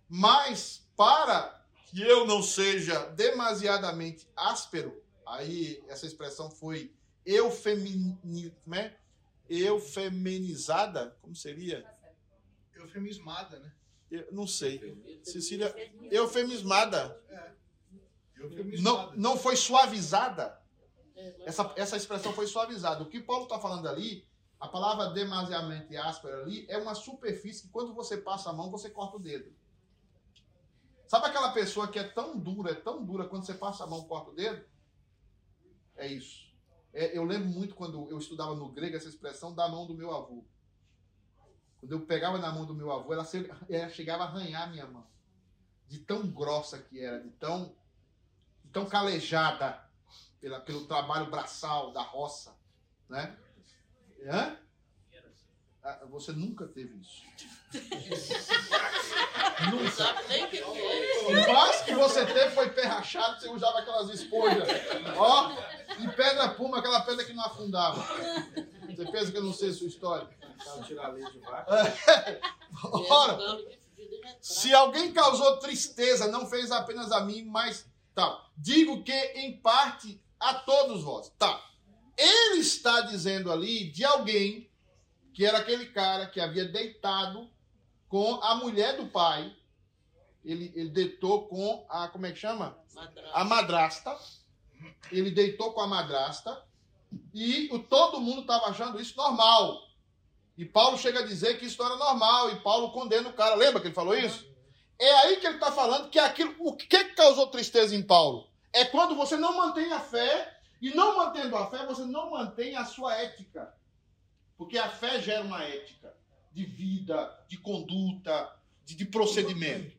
mas para que eu não seja demasiadamente áspero, aí essa expressão foi eufemini, como é? eufeminizada, como seria? Eufemismada, né? Eu não sei. Cecília, eufemismada. Não, Eufemismada. não foi suavizada. Essa, essa expressão foi suavizada. O que Paulo está falando ali, a palavra demasiadamente áspera ali, é uma superfície que quando você passa a mão, você corta o dedo. Sabe aquela pessoa que é tão dura, é tão dura, quando você passa a mão, corta o dedo? É isso. É, eu lembro muito quando eu estudava no grego essa expressão da mão do meu avô. Quando eu pegava na mão do meu avô, ela, ela chegava a arranhar a minha mão. De tão grossa que era, de tão, de tão calejada pela, pelo trabalho braçal da roça. Né? Hã? Ah, Você nunca teve isso. Não sabe nem o que que é. O máximo que você teve foi pé rachado, você usava aquelas esponjas. Ó, e pedra puma, aquela pedra que não afundava. Você pensa que eu não sei sua história? Vaca? Ora, se alguém causou tristeza, não fez apenas a mim, mas tá. Digo que em parte a todos vós. Tá. Ele está dizendo ali de alguém que era aquele cara que havia deitado com a mulher do pai. Ele, ele deitou com a. Como é que chama? Madrasta. a madrasta. Ele deitou com a madrasta e o, todo mundo estava achando isso normal. E Paulo chega a dizer que isso não era normal e Paulo condena o cara. Lembra que ele falou isso? É aí que ele está falando que aquilo. O que, que causou tristeza em Paulo? É quando você não mantém a fé e não mantendo a fé, você não mantém a sua ética. Porque a fé gera uma ética de vida, de conduta, de, de procedimento.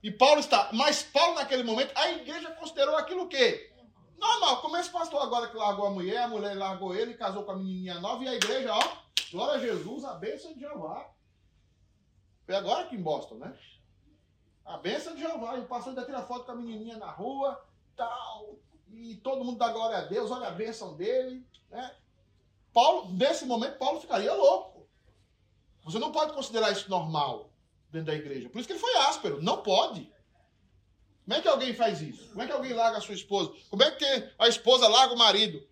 E Paulo está. Mas Paulo, naquele momento, a igreja considerou aquilo o quê? Normal, como esse pastor agora que largou a mulher, a mulher largou ele, casou com a menininha nova, e a igreja, ó, glória a Jesus, a bênção de Jeová. Foi agora aqui em Boston, né? A bênção de Jeová. E o pastor ainda tira foto com a menininha na rua, tal. E todo mundo dá glória a Deus, olha a bênção dele, né? Paulo, nesse momento, Paulo ficaria louco. Você não pode considerar isso normal dentro da igreja. Por isso que ele foi áspero. Não pode. Como é que alguém faz isso? Como é que alguém larga a sua esposa? Como é que a esposa larga o marido?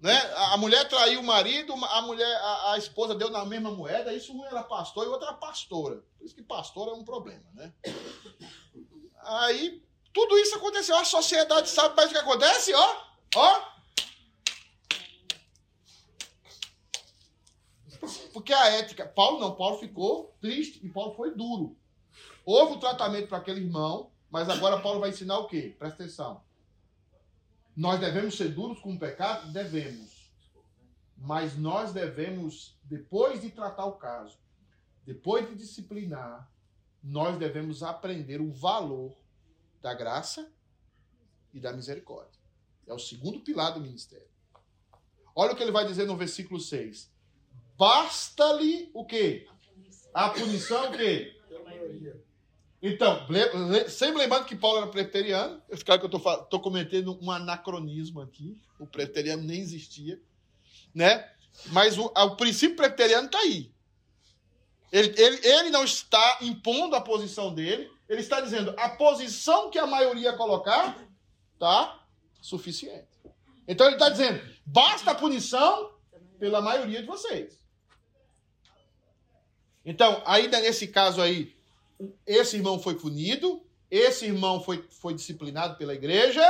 Né? A mulher traiu o marido, a mulher, a, a esposa deu na mesma moeda, isso um era pastor e outra era pastora. Por isso que pastor é um problema, né? Aí, tudo isso aconteceu. A sociedade sabe mais o que acontece, ó. Ó. porque a ética. Paulo não, Paulo ficou triste e Paulo foi duro. Houve um tratamento para aquele irmão, mas agora Paulo vai ensinar o quê? Presta atenção. Nós devemos ser duros com o pecado? Devemos. Mas nós devemos, depois de tratar o caso, depois de disciplinar, nós devemos aprender o valor da graça e da misericórdia. É o segundo pilar do ministério. Olha o que ele vai dizer no versículo 6. Basta-lhe o quê? A punição o quê? Então, sempre lembrando que Paulo era preteriano, esse cara que eu estou cometendo um anacronismo aqui, o preteriano nem existia, né? Mas o, o princípio preteriano está aí. Ele, ele, ele não está impondo a posição dele, ele está dizendo a posição que a maioria colocar tá suficiente. Então ele está dizendo, basta a punição pela maioria de vocês. Então, ainda nesse caso aí, esse irmão foi punido, esse irmão foi, foi disciplinado pela igreja,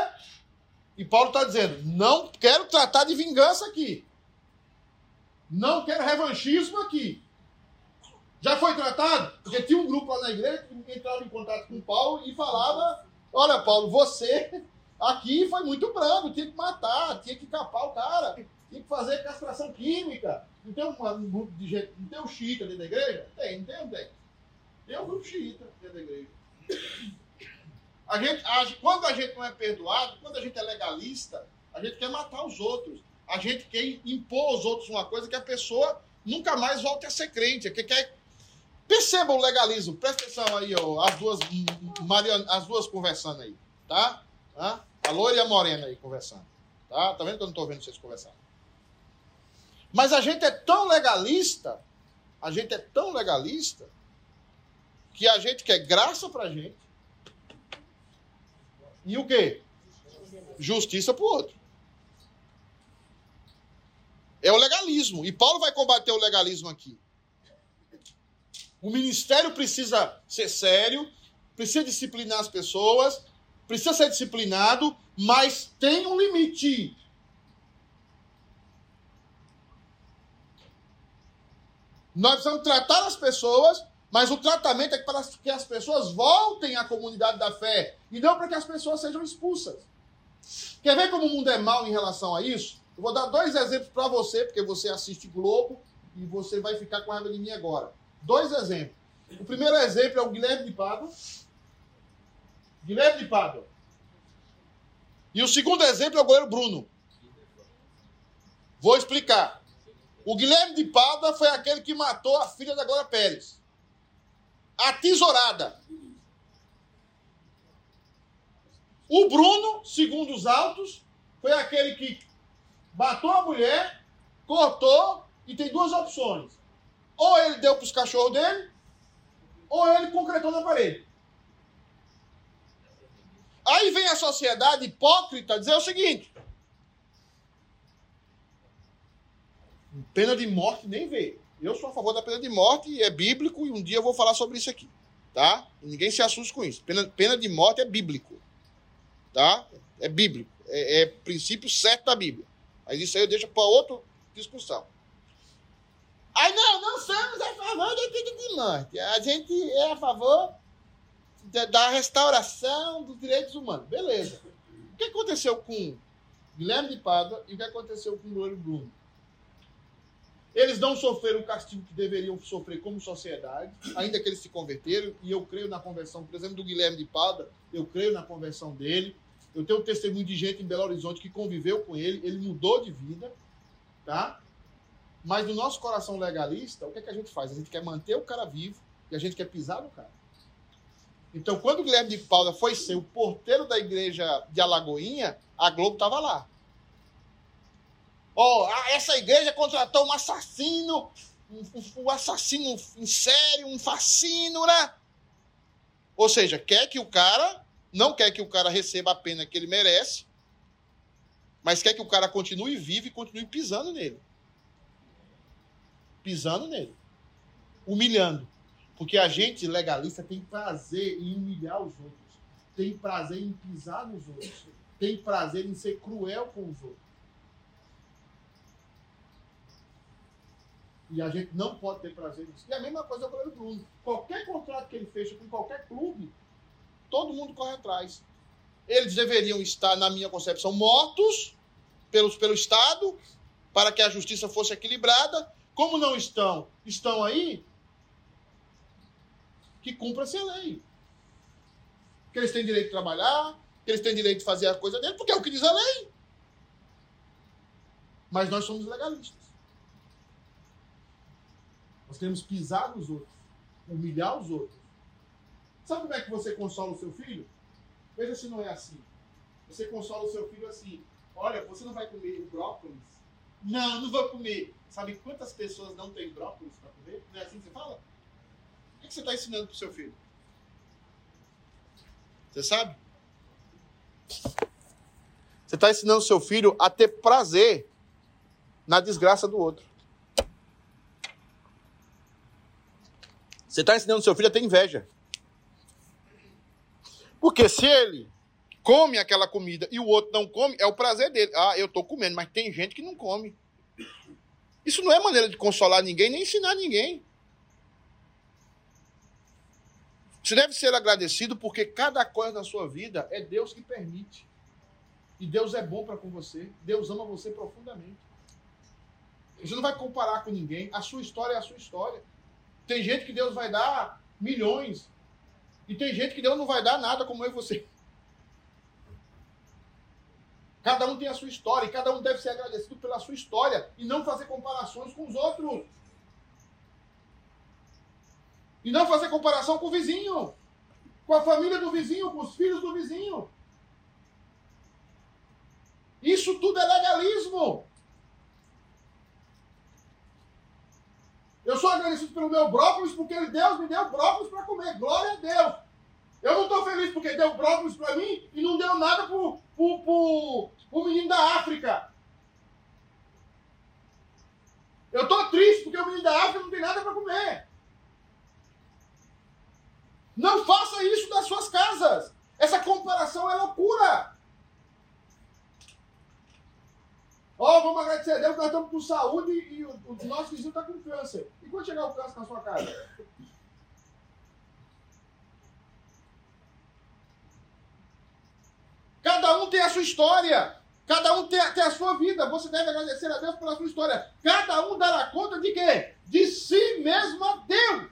e Paulo está dizendo: não quero tratar de vingança aqui. Não quero revanchismo aqui. Já foi tratado? Porque tinha um grupo lá na igreja que entrava em contato com Paulo e falava: Olha, Paulo, você aqui foi muito brando, tinha que matar, tinha que capar o cara, tinha que fazer castração química. Não tem um grupo de gente, não tem um xiita dentro da igreja? Tem, não tem, não tem. Tem um grupo xiita dentro da igreja. A gente, a, quando a gente não é perdoado, quando a gente é legalista, a gente quer matar os outros. A gente quer impor aos outros uma coisa que a pessoa nunca mais volte a ser crente. Que quer... Perceba o legalismo. Presta atenção aí, ó, as, duas, Mariana, as duas conversando aí. Tá? tá? A loira e a morena aí conversando. Tá? Tá vendo que eu não estou vendo vocês conversando? Mas a gente é tão legalista, a gente é tão legalista, que a gente quer graça pra gente. E o quê? Justiça pro outro. É o legalismo. E Paulo vai combater o legalismo aqui. O ministério precisa ser sério, precisa disciplinar as pessoas, precisa ser disciplinado, mas tem um limite. Nós precisamos tratar as pessoas, mas o tratamento é para que as pessoas voltem à comunidade da fé e não para que as pessoas sejam expulsas. Quer ver como o mundo é mal em relação a isso? Eu vou dar dois exemplos para você, porque você assiste Globo e você vai ficar com raiva de mim agora. Dois exemplos. O primeiro exemplo é o Guilherme de Pádua. Guilherme de Pádua. E o segundo exemplo é o goleiro Bruno. Vou explicar. O Guilherme de Pádua foi aquele que matou a filha da Glória Pérez. A tesourada. O Bruno, segundo os autos, foi aquele que matou a mulher, cortou e tem duas opções. Ou ele deu para os cachorros dele, ou ele concretou na parede. Aí vem a sociedade hipócrita dizer o seguinte: Pena de morte nem vê. Eu sou a favor da pena de morte, é bíblico, e um dia eu vou falar sobre isso aqui. Tá? Ninguém se assuste com isso. Pena, pena de morte é bíblico. Tá? É bíblico. É, é princípio certo da Bíblia. Mas isso aí eu deixo para outra discussão. Aí não, não somos a favor da pena de morte. A gente é a favor da, restauração dos direitos humanos. Beleza. O que aconteceu com Guilherme de Pádua e o que aconteceu com o Bruno? Eles não sofreram o castigo que deveriam sofrer como sociedade, ainda que eles se converteram, e eu creio na conversão, por exemplo, do Guilherme de Pada, eu creio na conversão dele. Eu tenho testemunho de gente em Belo Horizonte que conviveu com ele, ele mudou de vida, tá? Mas no nosso coração legalista, o que, é que a gente faz? A gente quer manter o cara vivo e a gente quer pisar no cara. Então, quando o Guilherme de Paula foi ser o porteiro da igreja de Alagoinha, a Globo estava lá. Oh, essa igreja contratou um assassino, um, um, assassino em série, um fascínio, né? Ou seja, quer que o cara, não quer que o cara receba a pena que ele merece, mas quer que o cara continue vivo e continue pisando nele. Pisando nele. Humilhando. Porque a gente legalista tem prazer em humilhar os outros. Tem prazer em pisar nos outros. Tem prazer em ser cruel com os outros. E a gente não pode ter prazer nisso. E a mesma coisa é o goleiro Bruno. Qualquer contrato que ele fecha com qualquer clube, todo mundo corre atrás. Eles deveriam estar, na minha concepção, mortos pelos, pelo Estado, para que a justiça fosse equilibrada. Como não estão, estão aí, que cumpra-se a lei. Que eles têm direito de trabalhar, que eles têm direito de fazer a coisa dele, porque é o que diz a lei. Mas nós somos legalistas. Nós queremos pisar nos outros, humilhar os outros. Sabe como é que você consola o seu filho? Veja se não é assim. Você consola o seu filho assim: olha, você não vai comer brócolis? Não, não vou comer. Sabe quantas pessoas não têm brócolis para comer? Não é assim que você fala? O que você está ensinando para o seu filho? Você sabe? Você está ensinando o seu filho a ter prazer na desgraça do outro. Você está ensinando seu filho a ter inveja. Porque se ele come aquela comida e o outro não come, é o prazer dele. Ah, eu estou comendo, mas tem gente que não come. Isso não é maneira de consolar ninguém, nem ensinar ninguém. Você deve ser agradecido porque cada coisa na sua vida é Deus que permite. E Deus é bom para com você. Deus ama você profundamente. Você não vai comparar com ninguém. A sua história é a sua história. Tem gente que Deus vai dar milhões. E tem gente que Deus não vai dar nada como eu e você. Cada um tem a sua história e cada um deve ser agradecido pela sua história e não fazer comparações com os outros. E não fazer comparação com o vizinho, com a família do vizinho, com os filhos do vizinho. Isso tudo é legalismo. Eu sou agradecido pelo meu brócolis porque Deus me deu brócolis para comer. Glória a Deus. Eu não estou feliz porque deu brócolis para mim e não deu nada para o menino da África. Eu estou triste porque o menino da África não tem nada para comer. Não faça isso das suas casas. Essa comparação é loucura. Ó, oh, vamos agradecer a Deus nós estamos com saúde e o, o nosso vizinho está com câncer. E quando chegar o câncer na sua casa? Cada um tem a sua história. Cada um tem, tem, a sua vida. Você deve agradecer a Deus pela sua história. Cada um dará conta de quê? De si mesmo a Deus.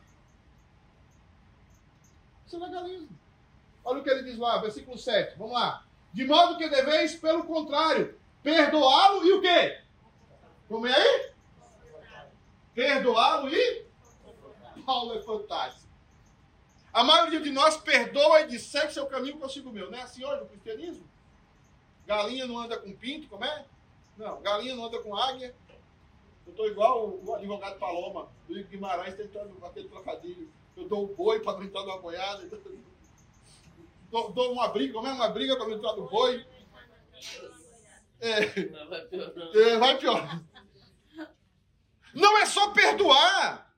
Isso é legalismo. Olha o que ele diz lá, versículo 7. Vamos lá. De modo que deveis, pelo contrário, perdoá-lo e o quê? Como é aí? Perdoá-lo e? Paulo é fantástico. A maioria de nós perdoa e dissegue seu caminho consigo meu. Não é assim hoje no cristianismo? Galinha não anda com pinto, como é? Não, galinha não anda com águia. Eu estou igual o advogado Paloma, do Guimarães, tentando bater trocadilho. Eu dou o boi para entrar numa boiada. Dou, dou uma briga, como é? Uma briga para entrar no boi. É. Não, vai pior. É, vai. Não é só perdoar.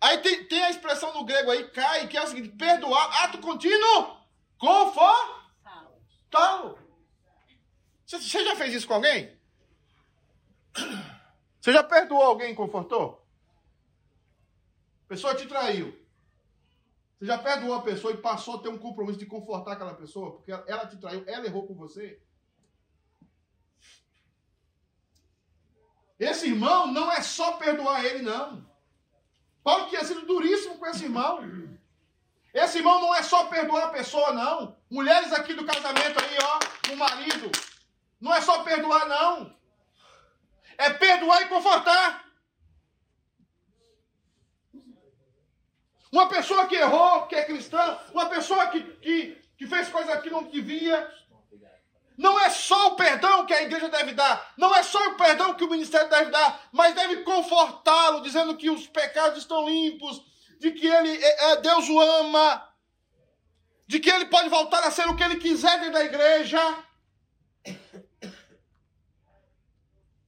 Aí tem, tem a expressão no grego aí, cai, que é o seguinte: perdoar, ato contínuo, confortal. Você, você já fez isso com alguém? Você já perdoou alguém e confortou? A pessoa te traiu. Você já perdoou a pessoa e passou a ter um compromisso de confortar aquela pessoa? Porque ela te traiu, ela errou com você? Esse irmão não é só perdoar ele, não. Paulo tinha sido duríssimo com esse irmão. Esse irmão não é só perdoar a pessoa, não. Mulheres aqui do casamento aí, ó, o marido. Não é só perdoar, não. É perdoar e confortar. Uma pessoa que errou, que é cristã, uma pessoa que, que, que fez coisa que não devia, não é só o perdão que a igreja deve dar, não é só o perdão que o ministério deve dar, mas deve confortá-lo, dizendo que os pecados estão limpos, de que ele é, é, Deus o ama, de que ele pode voltar a ser o que ele quiser dentro da igreja.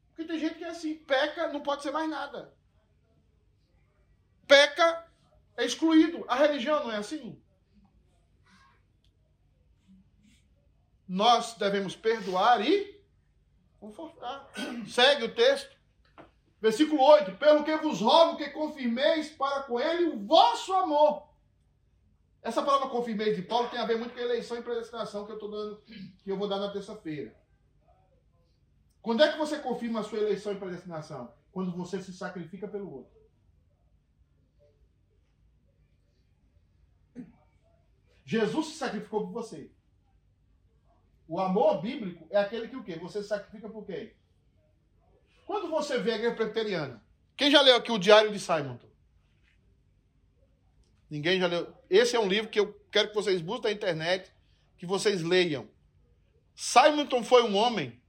Porque tem gente que é assim, peca, não pode ser mais nada. Peca, é excluído. A religião não é assim? Nós devemos perdoar e confortar. Segue o texto. Versículo 8: Pelo que vos rogo que confirmeis para com ele o vosso amor. Essa palavra confirmeis de Paulo tem a ver muito com a eleição e predestinação que eu tô dando, que eu vou dar na terça-feira. Quando é que você confirma a sua eleição e predestinação? Quando você se sacrifica pelo outro. Jesus se sacrificou por você. O amor bíblico é aquele que o quê? Você sacrifica por quem? Quando você vê a igreja presbiteriana, quem já leu aqui o Diário de Simon? Ninguém já leu. Esse é um livro que eu quero que vocês busquem na internet, que vocês leiam. Simonton foi um homem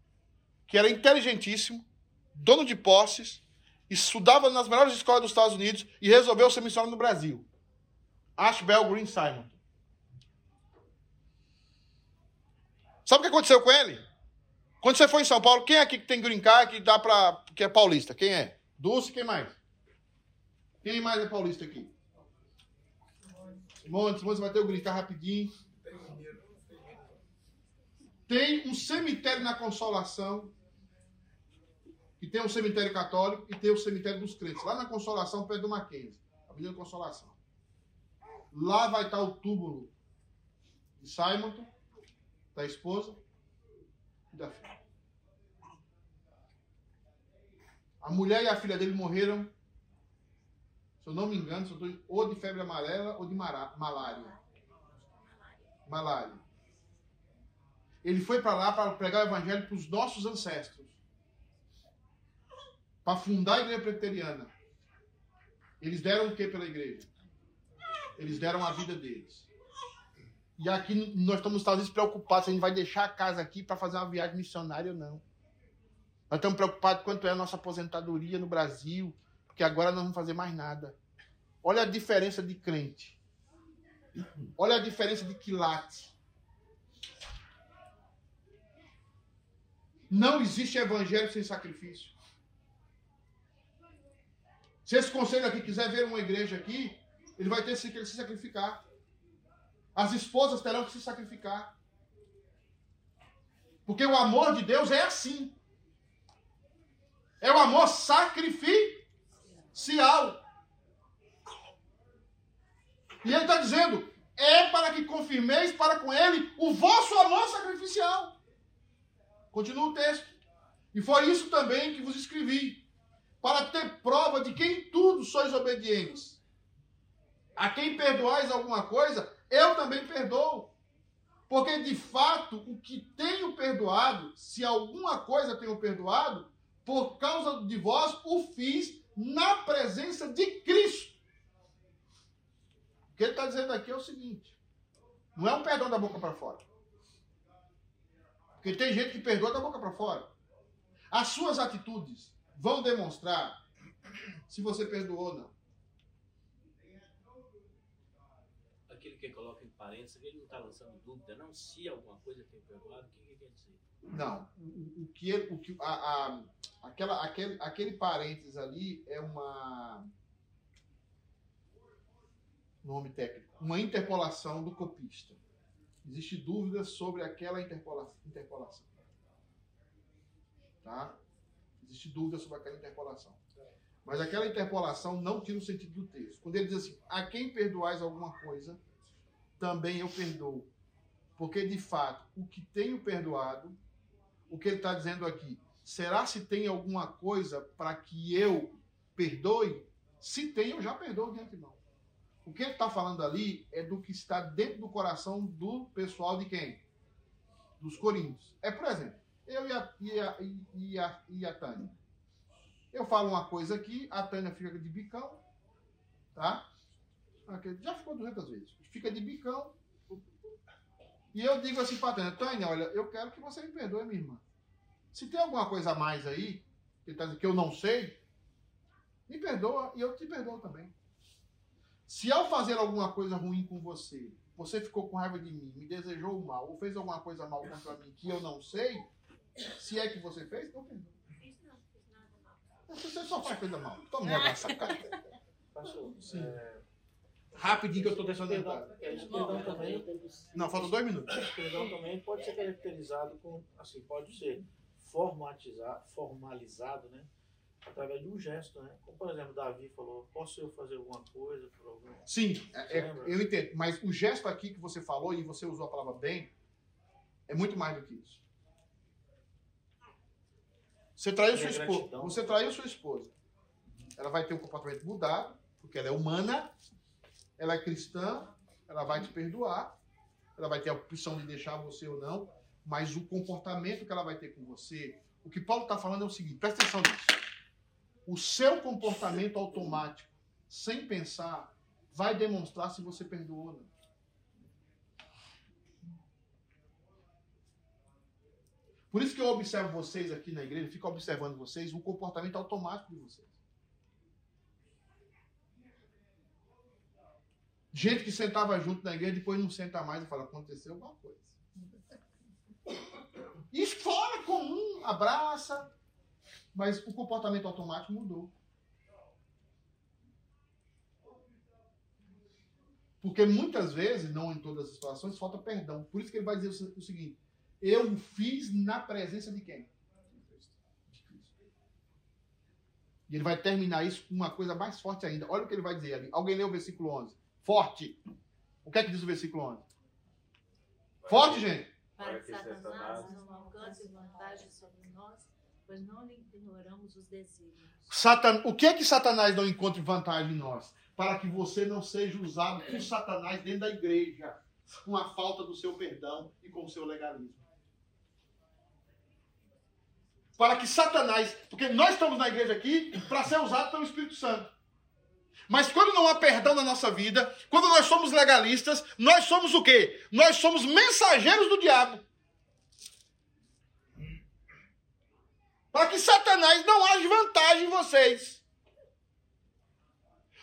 que era inteligentíssimo, dono de posses, estudava nas melhores escolas dos Estados Unidos e resolveu ser missionário no Brasil. Ashbel Green Simon. Sabe o que aconteceu com ele? Quando você foi em São Paulo, quem é aqui que tem green card que dá para que é paulista? Quem é? Dulce, quem mais? Quem mais é paulista aqui? Simone, você vai ter o green card rapidinho. Tem um cemitério na Consolação, que tem um cemitério católico e tem o cemitério dos crentes. Lá na Consolação, perto do Mackenzie. Avenida Consolação. Lá vai estar o túmulo de Simon, da esposa e da filha. A mulher e a filha dele morreram, se eu não me engano, ou de febre amarela ou de malária. Malária. Ele foi para lá para pregar o evangelho para os nossos ancestros. Para fundar a igreja presbiteriana. Eles deram o que pela igreja? Eles deram a vida deles. E aqui nós estamos talvez preocupados se a gente vai deixar a casa aqui para fazer uma viagem missionária ou não. Nós estamos preocupados quanto é a nossa aposentadoria no Brasil, porque agora não vamos fazer mais nada. Olha a diferença de crente. Olha a diferença de quilate. Não existe evangelho sem sacrifício. Se esse conselho aqui quiser ver uma igreja aqui, ele vai ter que se sacrificar. As esposas terão que se sacrificar. Porque o amor de Deus é assim. É o amor sacrificial. E ele está dizendo: é para que confirmeis para com ele o vosso amor sacrificial. Continua o texto. E foi isso também que vos escrevi, para ter prova de que em tudo sois obedientes. A quem perdoais alguma coisa, eu também perdoo. Porque de fato, o que tenho perdoado, se alguma coisa tenho perdoado, por causa de vós, o fiz na presença de Cristo. O que ele está dizendo aqui é o seguinte: não é um perdão da boca para fora. Porque tem gente que perdoa da boca para fora. As suas atitudes vão demonstrar se você perdoou ou não. Que coloca em parênteses, ele não está lançando dúvida, não se alguma coisa tem perdoado, o que, que quer dizer? Não, o, que, o que a, a, aquela, aquele, aquele parênteses ali é uma nome técnico, uma interpolação do copista. Existe dúvida sobre aquela interpola, interpolação. Tá? Existe dúvida sobre aquela interpolação. Mas aquela interpolação não tira o sentido do texto. Quando ele diz assim, a quem perdoais alguma coisa, também eu perdoo. Porque, de fato, o que tenho perdoado, o que ele está dizendo aqui, será se tem alguma coisa para que eu perdoe? Se tem, eu já perdoo de antemão. O que ele está falando ali é do que está dentro do coração do pessoal de quem? Dos coríntios. É, por exemplo, eu e a, e a, e a, e a Tânia. Eu falo uma coisa aqui, a Tânia fica de bicão, tá? Já ficou 200 vezes. Fica de bicão. E eu digo assim para a Tânia, Tânia, olha, eu quero que você me perdoe, minha irmã. Se tem alguma coisa a mais aí, que, tá que eu não sei, me perdoa e eu te perdoo também. Se ao fazer alguma coisa ruim com você, você ficou com raiva de mim, me desejou o mal, ou fez alguma coisa mal contra mim que eu não sei, se é que você fez, eu perdoo. Você só faz coisa mal. Toma essa cara. Pastor, Sim. é, Rapidinho que eu estou deixando perdão, entrar. é, perdão também, Não, faltam dois minutos. perdão também pode ser caracterizado com, assim, pode ser formatizado, formalizado, né? através de um gesto, né? Como, por exemplo, Davi falou, posso eu fazer alguma coisa por algum... Sim, é- é- eu entendo. Mas o gesto aqui que você falou, e você usou a palavra bem, é muito mais do que isso. Você traiu sua É esposa. Você traiu sua esposa. Ela vai ter um comportamento mudado, porque ela é humana, ela é cristã, ela vai te perdoar, ela vai ter a opção de deixar você ou não, mas o comportamento que ela vai ter com você, o que Paulo está falando é o seguinte, presta atenção nisso. O seu comportamento automático, sem pensar, vai demonstrar se você perdoou ou não. Por isso que eu observo vocês aqui na igreja, fico observando vocês, o comportamento automático de vocês. Gente que sentava junto na igreja, depois não senta mais e fala, aconteceu alguma coisa. E fora comum, abraça, mas o comportamento automático mudou. Porque muitas vezes, não em todas as situações, falta perdão. Por isso que ele vai dizer o se- o seguinte: eu fiz na presença de quem? De Cristo. E ele vai terminar isso com uma coisa mais forte ainda. Olha o que ele vai dizer ali. Alguém lê o versículo 11. Forte. O que é que diz o versículo 11? Forte, gente. para que Satanás não alcance vantagem sobre nós, pois não lhe ignoramos os desígnios. Satan... O que é que Satanás não encontre vantagem em nós? Para que você não seja usado por Satanás dentro da igreja, com a falta do seu perdão e com o seu legalismo. Para que Satanás, porque nós estamos na igreja aqui para ser usado pelo Espírito Santo. Mas quando não há perdão na nossa vida, quando nós somos legalistas, nós somos o quê? Nós somos mensageiros do diabo. Para que Satanás não haja vantagem em vocês.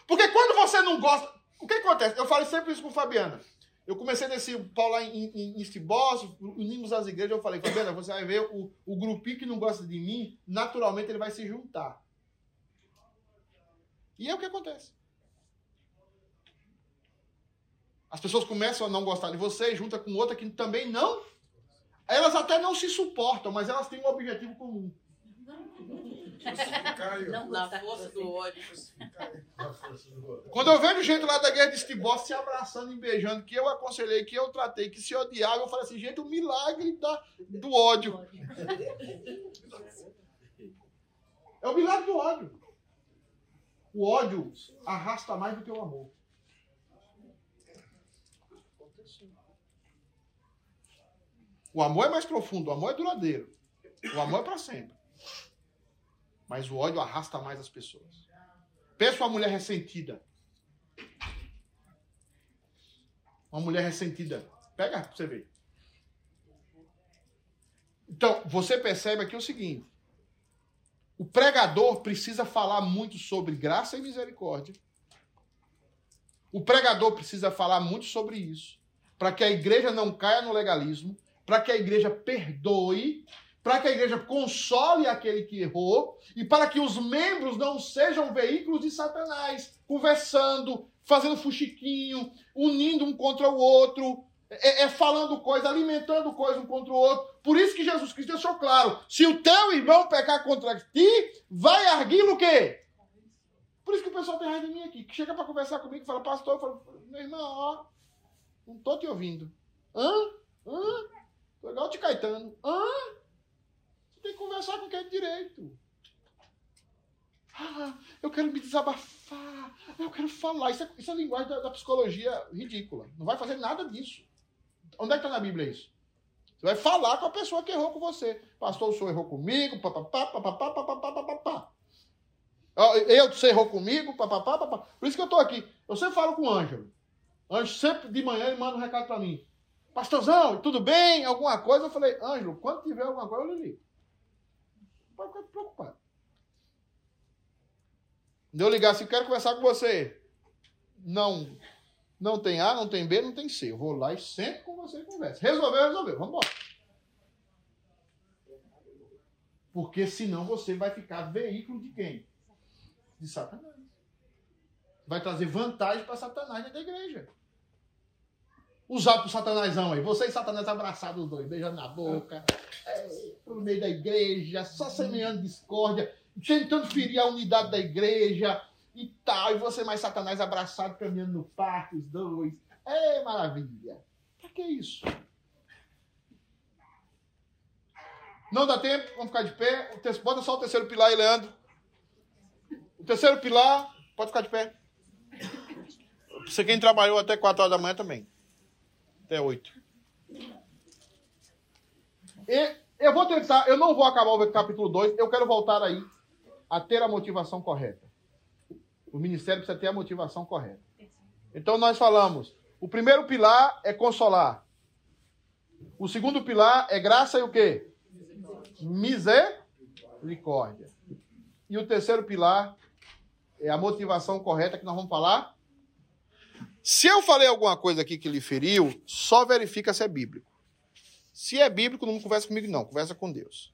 Porque quando você não gosta. O que acontece? Eu falo sempre isso com Fabiana. Eu comecei nesse Paulo lá em, em, Estibós, unimos as igrejas. Eu falei, Fabiana, você vai ver o, o grupinho que não gosta de mim, naturalmente ele vai se juntar. E é o que acontece. As pessoas começam a não gostar de você, junta com outra que também não. Elas até não se suportam, mas elas têm um objetivo comum. Não Na força do ódio. Quando eu vejo gente lá da guerra de Estibó se abraçando e beijando, que eu aconselhei, que eu tratei, que se odiava, eu falei assim, gente, o milagre da, do ódio. É o milagre do ódio. O ódio arrasta mais do que o amor. O amor é mais profundo, o amor é duradouro. O amor é para sempre. Mas o ódio arrasta mais as pessoas. Pensa uma mulher ressentida. Uma mulher ressentida. Pega pra você ver. Então, você percebe aqui o seguinte: o pregador precisa falar muito sobre graça e misericórdia. O pregador precisa falar muito sobre isso, para que a igreja não caia no legalismo, para que a igreja perdoe, para que a igreja console aquele que errou e para que os membros não sejam veículos de Satanás, conversando, fazendo fuxiquinho, unindo um contra o outro, é, é falando coisa, alimentando coisa um contra o outro. Por isso que Jesus Cristo deixou claro: se o teu irmão pecar contra ti, vai arguir o quê? Por isso que o pessoal tem raiva de mim aqui, que chega para conversar comigo e fala, pastor, eu falo, meu irmão, ó, não tô te ouvindo. Hã? Hã? Tô igual de Caetano. Hã? Você tem que conversar com quem é direito. Ah, eu quero me desabafar. Eu quero falar. Isso é, isso é linguagem da, da psicologia ridícula. Não vai fazer nada disso. Onde é que está na Bíblia isso? Você vai falar com a pessoa que errou com você. Pastor, o senhor errou comigo, papapá, papapá, papapá, papapá. Eu, você errou comigo, papapá, papapá. Por isso que eu estou aqui. Eu sempre falo com o Ângelo. Ângelo sempre de manhã ele manda um recado para mim. Pastorzão, tudo bem? Alguma coisa? Eu falei, Ângelo, quando tiver alguma coisa, eu lhe ligo. Não pode ficar preocupado. Deu ligar assim, quero conversar com você. Não, não tem A, não tem B, não tem C. Eu vou lá e sento com você converso. Resolveu, resolveu. Vamos embora. Porque senão você vai ficar veículo de quem? De Satanás. Vai trazer vantagem para Satanás dentro da igreja. Usado por Satanásão aí. Você e Satanás abraçados os dois, beijando na boca, é, meio da igreja, só semeando discórdia. tentando ferir a unidade da igreja e tal, e você mais Satanás abraçado caminhando no parque, os dois. É maravilha. Pra que isso? Não dá tempo, vamos ficar de pé. Bota só o terceiro pilar aí, Leandro. O terceiro pilar, pode ficar de pé. Você quem trabalhou até 4 horas da manhã também. Até 8. E eu vou tentar, eu não vou acabar o capítulo 2, eu quero voltar aí a ter a motivação correta. O ministério precisa ter a motivação correta. Então nós falamos, o primeiro pilar é consolar. O segundo pilar é graça e o quê? Misericórdia. E o terceiro pilar é a motivação correta que nós vamos falar. Se eu falei alguma coisa aqui que lhe feriu, só verifica se é bíblico. Se é bíblico, não conversa comigo, não. Conversa com Deus.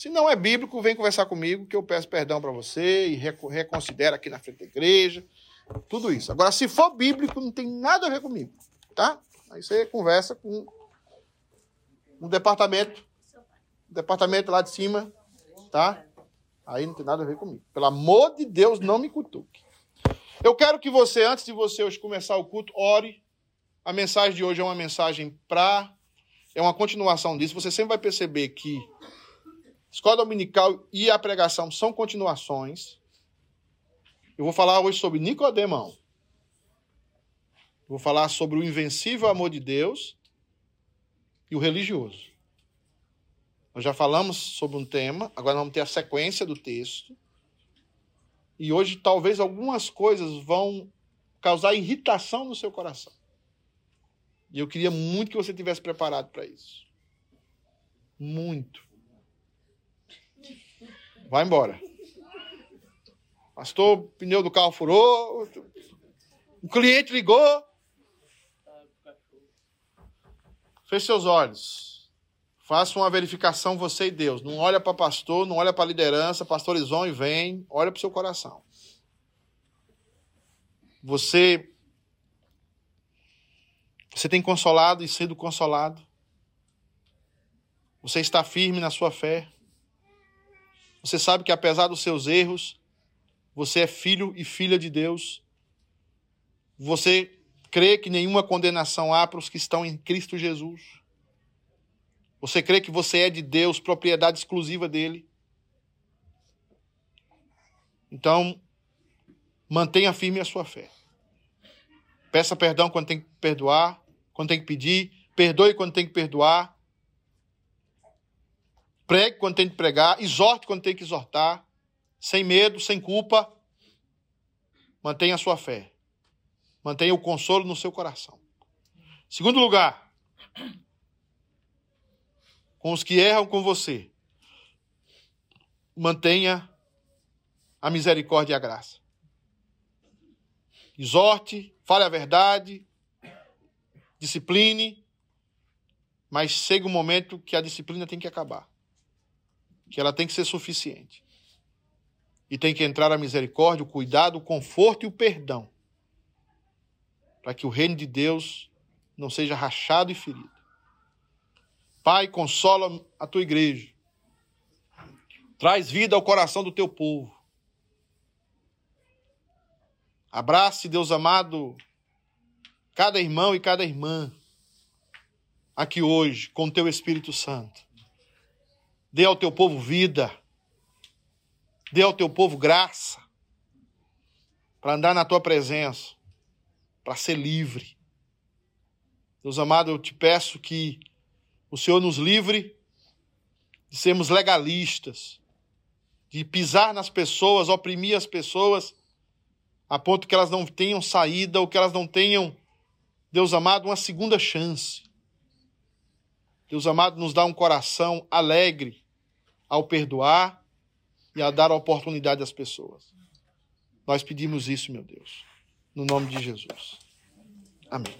Se não é bíblico, vem conversar comigo, que eu peço perdão para você e reconsidera aqui na frente da igreja. Tudo isso. Agora, se for bíblico, não tem nada a ver comigo. Tá? Aí você conversa com um departamento. Um departamento lá de cima. Tá? Aí não tem nada a ver comigo. Pelo amor de Deus, não me cutuque. Eu quero que você, antes de você hoje começar o culto, ore. A mensagem de hoje é uma mensagem para. É uma continuação disso. Você sempre vai perceber que escola dominical e a pregação são continuações. Eu vou falar hoje sobre Nicodemão. Vou falar sobre o invencível amor de Deus e o religioso. Nós já falamos sobre um tema, agora vamos ter a sequência do texto. E hoje talvez algumas coisas vão causar irritação no seu coração. E eu queria muito que você tivesse preparado para isso. Muito. Vai embora. Pastor, o pneu do carro furou. O cliente ligou. Feche seus olhos. Faça uma verificação você e Deus. Não olha para pastor, não olha para liderança, pastores vão e vêm, olha para o seu coração. Você você tem consolado e sido consolado. Você está firme na sua fé. Você sabe que apesar dos seus erros, você é filho e filha de Deus. Você crê que nenhuma condenação há para os que estão em Cristo Jesus. Você crê que você é de Deus, propriedade exclusiva dele? Então, mantenha firme a sua fé. Peça perdão quando tem que perdoar, quando tem que pedir, perdoe quando tem que perdoar. Pregue quando tem que pregar, exorte quando tem que exortar, sem medo, sem culpa. Mantenha a sua fé. Mantenha o consolo no seu coração. Segundo lugar, com os que erram com você. Mantenha a misericórdia e a graça. Exorte, fale a verdade, discipline, mas chega um momento que a disciplina tem que acabar. Que ela tem que ser suficiente. E tem que entrar a misericórdia, o cuidado, o conforto e o perdão. Para que o reino de Deus não seja rachado e ferido. Pai, consola a tua igreja. Traz vida ao coração do teu povo. Abrace, Deus amado, cada irmão e cada irmã aqui hoje com teu Espírito Santo. Dê ao teu povo vida. Dê ao teu povo graça para andar na tua presença, para ser livre. Deus amado, eu te peço que o Senhor nos livre de sermos legalistas, de pisar nas pessoas, oprimir as pessoas, a ponto que elas não tenham saída ou que elas não tenham, Deus amado, uma segunda chance. Deus amado, nos dá um coração alegre ao perdoar e a dar oportunidade às pessoas. Nós pedimos isso, meu Deus, no nome de Jesus. Amém.